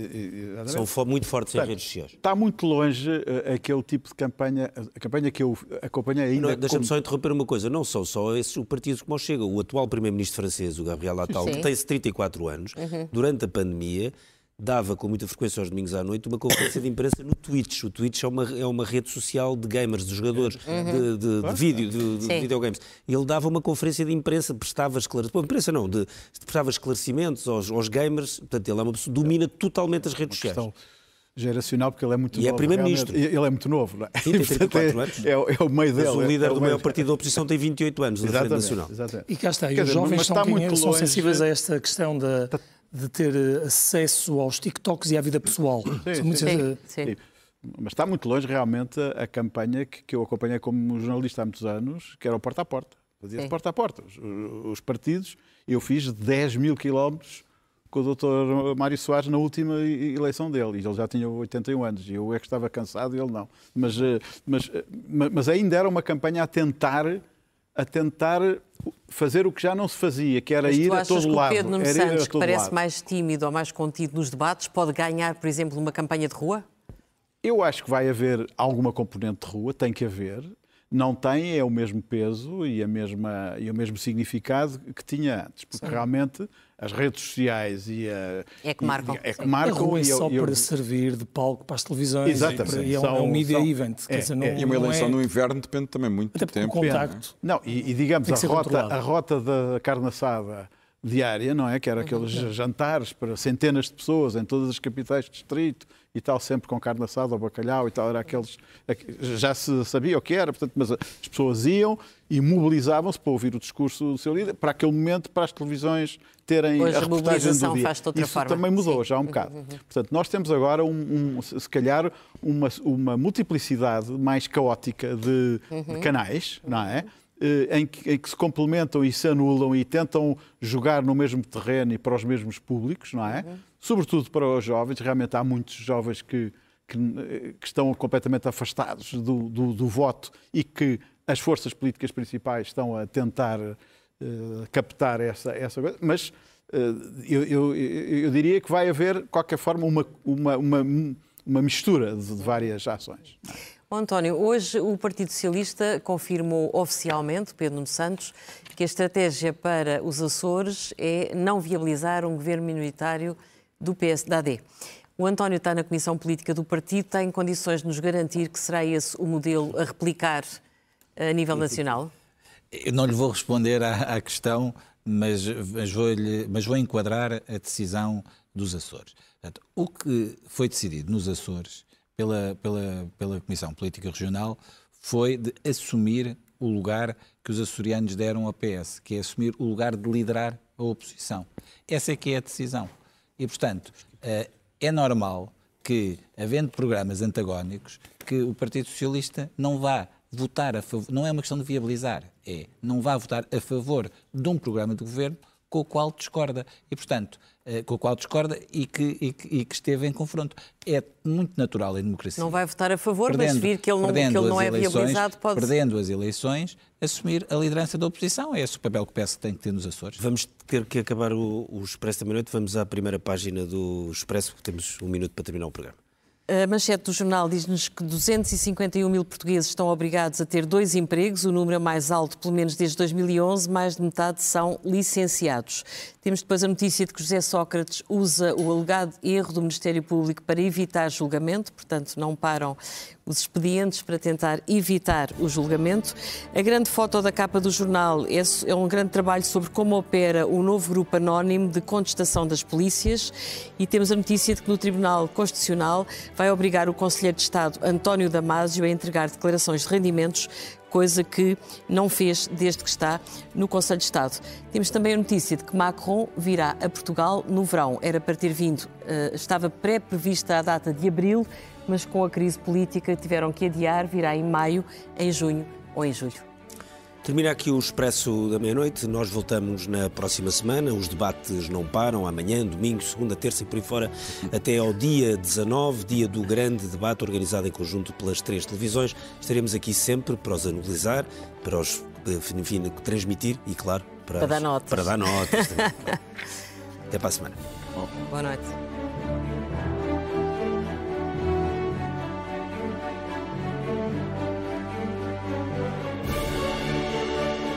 São muito fortes portanto, em redes sociais. Está muito longe uh, aquele tipo de campanha, a campanha que eu acompanhei ainda... Deixa-me como... só interromper uma coisa, não são só esses partidos como o Chega. O atual primeiro-ministro francês, o Gabriel Attal, Sim. que tem 34 anos, uhum. durante a pandemia dava com muita frequência aos domingos à noite uma conferência de imprensa no Twitch. O Twitch é uma, é uma rede social de gamers, de jogadores uhum. de, de, de, vídeo, de, de videogames. E ele dava uma conferência de imprensa, prestava esclarecimentos, imprensa não, de, prestava esclarecimentos aos, aos gamers, portanto ele é uma pessoa, domina totalmente as redes sociais geracional, porque ele é muito e é novo. E é Primeiro-Ministro. Ele é muito novo, não é? Sim, tem 34 anos. É, é, o meio dele. Mas o líder é, é do maior partido da oposição tem 28 anos, da Frente Nacional. Exatamente. E cá está, e os jovens são, quem, são sensíveis a esta questão da, de ter eh, acesso aos TikToks e à vida pessoal. Sim, muito... sim, sim. Mas está muito longe realmente a campanha que, que eu acompanhei como jornalista há muitos anos, que era o porta a porta. Fazia porta a porta. Os, os, partidos, eu fiz 10 mil quilómetros com o Dr. Mário Soares na última eleição dele. E ele já tinha 81 anos. E eu é que estava cansado e ele não. Mas, eh, mas, eh, mas ainda era uma campanha a tentar a tentar fazer o que já não se fazia, que era Mas ir a todo lado. Pedro Nuno Santos, que parece lado. mais tímido ou mais contido nos debates, pode ganhar, por exemplo, numa campanha de rua? Eu acho que vai haver alguma componente de rua, tem que haver. Não tem é o mesmo peso e, a mesma, e o mesmo significado que tinha antes, porque Sim. realmente as redes sociais e a. É que marcam. é que marcam. A rua é só eu, para servir de palco para as televisões. Exatamente. E é, um, é um media são, event. É, dizer, não, é, e uma eleição é... no inverno depende também muito Até do tempo. Contacto. Não, e, e digamos, a rota, a rota da carne assada diária, não é? Que era aqueles uhum. jantares para centenas de pessoas em todas as capitais de distrito e tal, sempre com carne assada ou bacalhau e tal, era aqueles. Já se sabia o que era, portanto, mas as pessoas iam e mobilizavam-se para ouvir o discurso do seu líder, para aquele momento, para as televisões terem Hoje a reportagem do dia. Faz de outra Isso forma. também mudou Sim. já um bocado. Uhum, uhum. Portanto, nós temos agora, um, um, se calhar, uma, uma multiplicidade mais caótica de, uhum. de canais, não é? Eh, em que, em que, se complementam e se anulam e tentam jogar no mesmo terreno e para os mesmos públicos, não é? Uhum. Sobretudo para os jovens. Realmente há muitos jovens que, que, que estão completamente afastados do, do, do, voto e que as forças políticas principais estão a tentar uh, captar essa, essa coisa. Mas uh, eu, eu, eu, diria que vai haver, de qualquer forma, uma, uma, uma, uma mistura de, várias ações. António, hoje o Partido Socialista confirmou oficialmente, Pedro Nuno Santos, que a estratégia para os Açores é não viabilizar um governo minoritário do PSD. O António está na Comissão Política do Partido, está em condições de nos garantir que será esse o modelo a replicar a nível nacional? Eu não lhe vou responder à, à questão, mas, mas, vou mas vou enquadrar a decisão dos Açores. Portanto, o que foi decidido nos Açores pela, pela, pela Comissão Política Regional foi de assumir o lugar que os açorianos deram ao PS, que é assumir o lugar de liderar a oposição. Essa é que é a decisão. E, portanto, eh, é normal que, havendo programas antagónicos, que o Partido Socialista não vá votar a favor, não é uma questão de viabilizar, é não vá votar a favor de um programa de governo com o qual discorda. E, portanto, eh, com o qual discorda e que, e, que, e que, esteve em confronto. É muito natural em democracia. Não vai votar a favor, perdendo, mas vir que ele não, que ele não é eleições, viabilizado pode... Perdendo as eleições, assumir a liderança da oposição. É esse o papel que o PS tem que ter nos Açores. Vamos ter que acabar o, o Expresso da Meia-Noite. Vamos à primeira página do Expresso, porque temos um minuto para terminar o programa. A manchete do jornal diz-nos que 251 mil portugueses estão obrigados a ter dois empregos, o número é mais alto, pelo menos desde 2011, mais de metade são licenciados. Temos depois a notícia de que José Sócrates usa o alegado erro do Ministério Público para evitar julgamento, portanto, não param os expedientes para tentar evitar o julgamento. A grande foto da capa do jornal é, um grande trabalho sobre como opera o novo grupo anónimo de contestação das polícias e temos a notícia de que no Tribunal Constitucional vai obrigar o Conselheiro de Estado António Damásio a entregar declarações de rendimentos coisa que não fez desde que está no Conselho de Estado. Temos também a notícia de que Macron virá a Portugal no verão. Era para ter vindo, eh, estava pré-prevista a data de abril, mas com a crise política tiveram que adiar, virá em maio, em junho ou em julho. Termina aqui o Expresso da Meia-Noite. Nós voltamos na próxima semana. Os debates não param. Amanhã, domingo, segunda, terça e por aí fora, até ao dia 19, dia do grande debate organizado em conjunto pelas três televisões. Estaremos aqui sempre para os analisar, para os, enfim, transmitir e, claro, para, para dar notas. Para dar notas. até para a semana. Boa noite.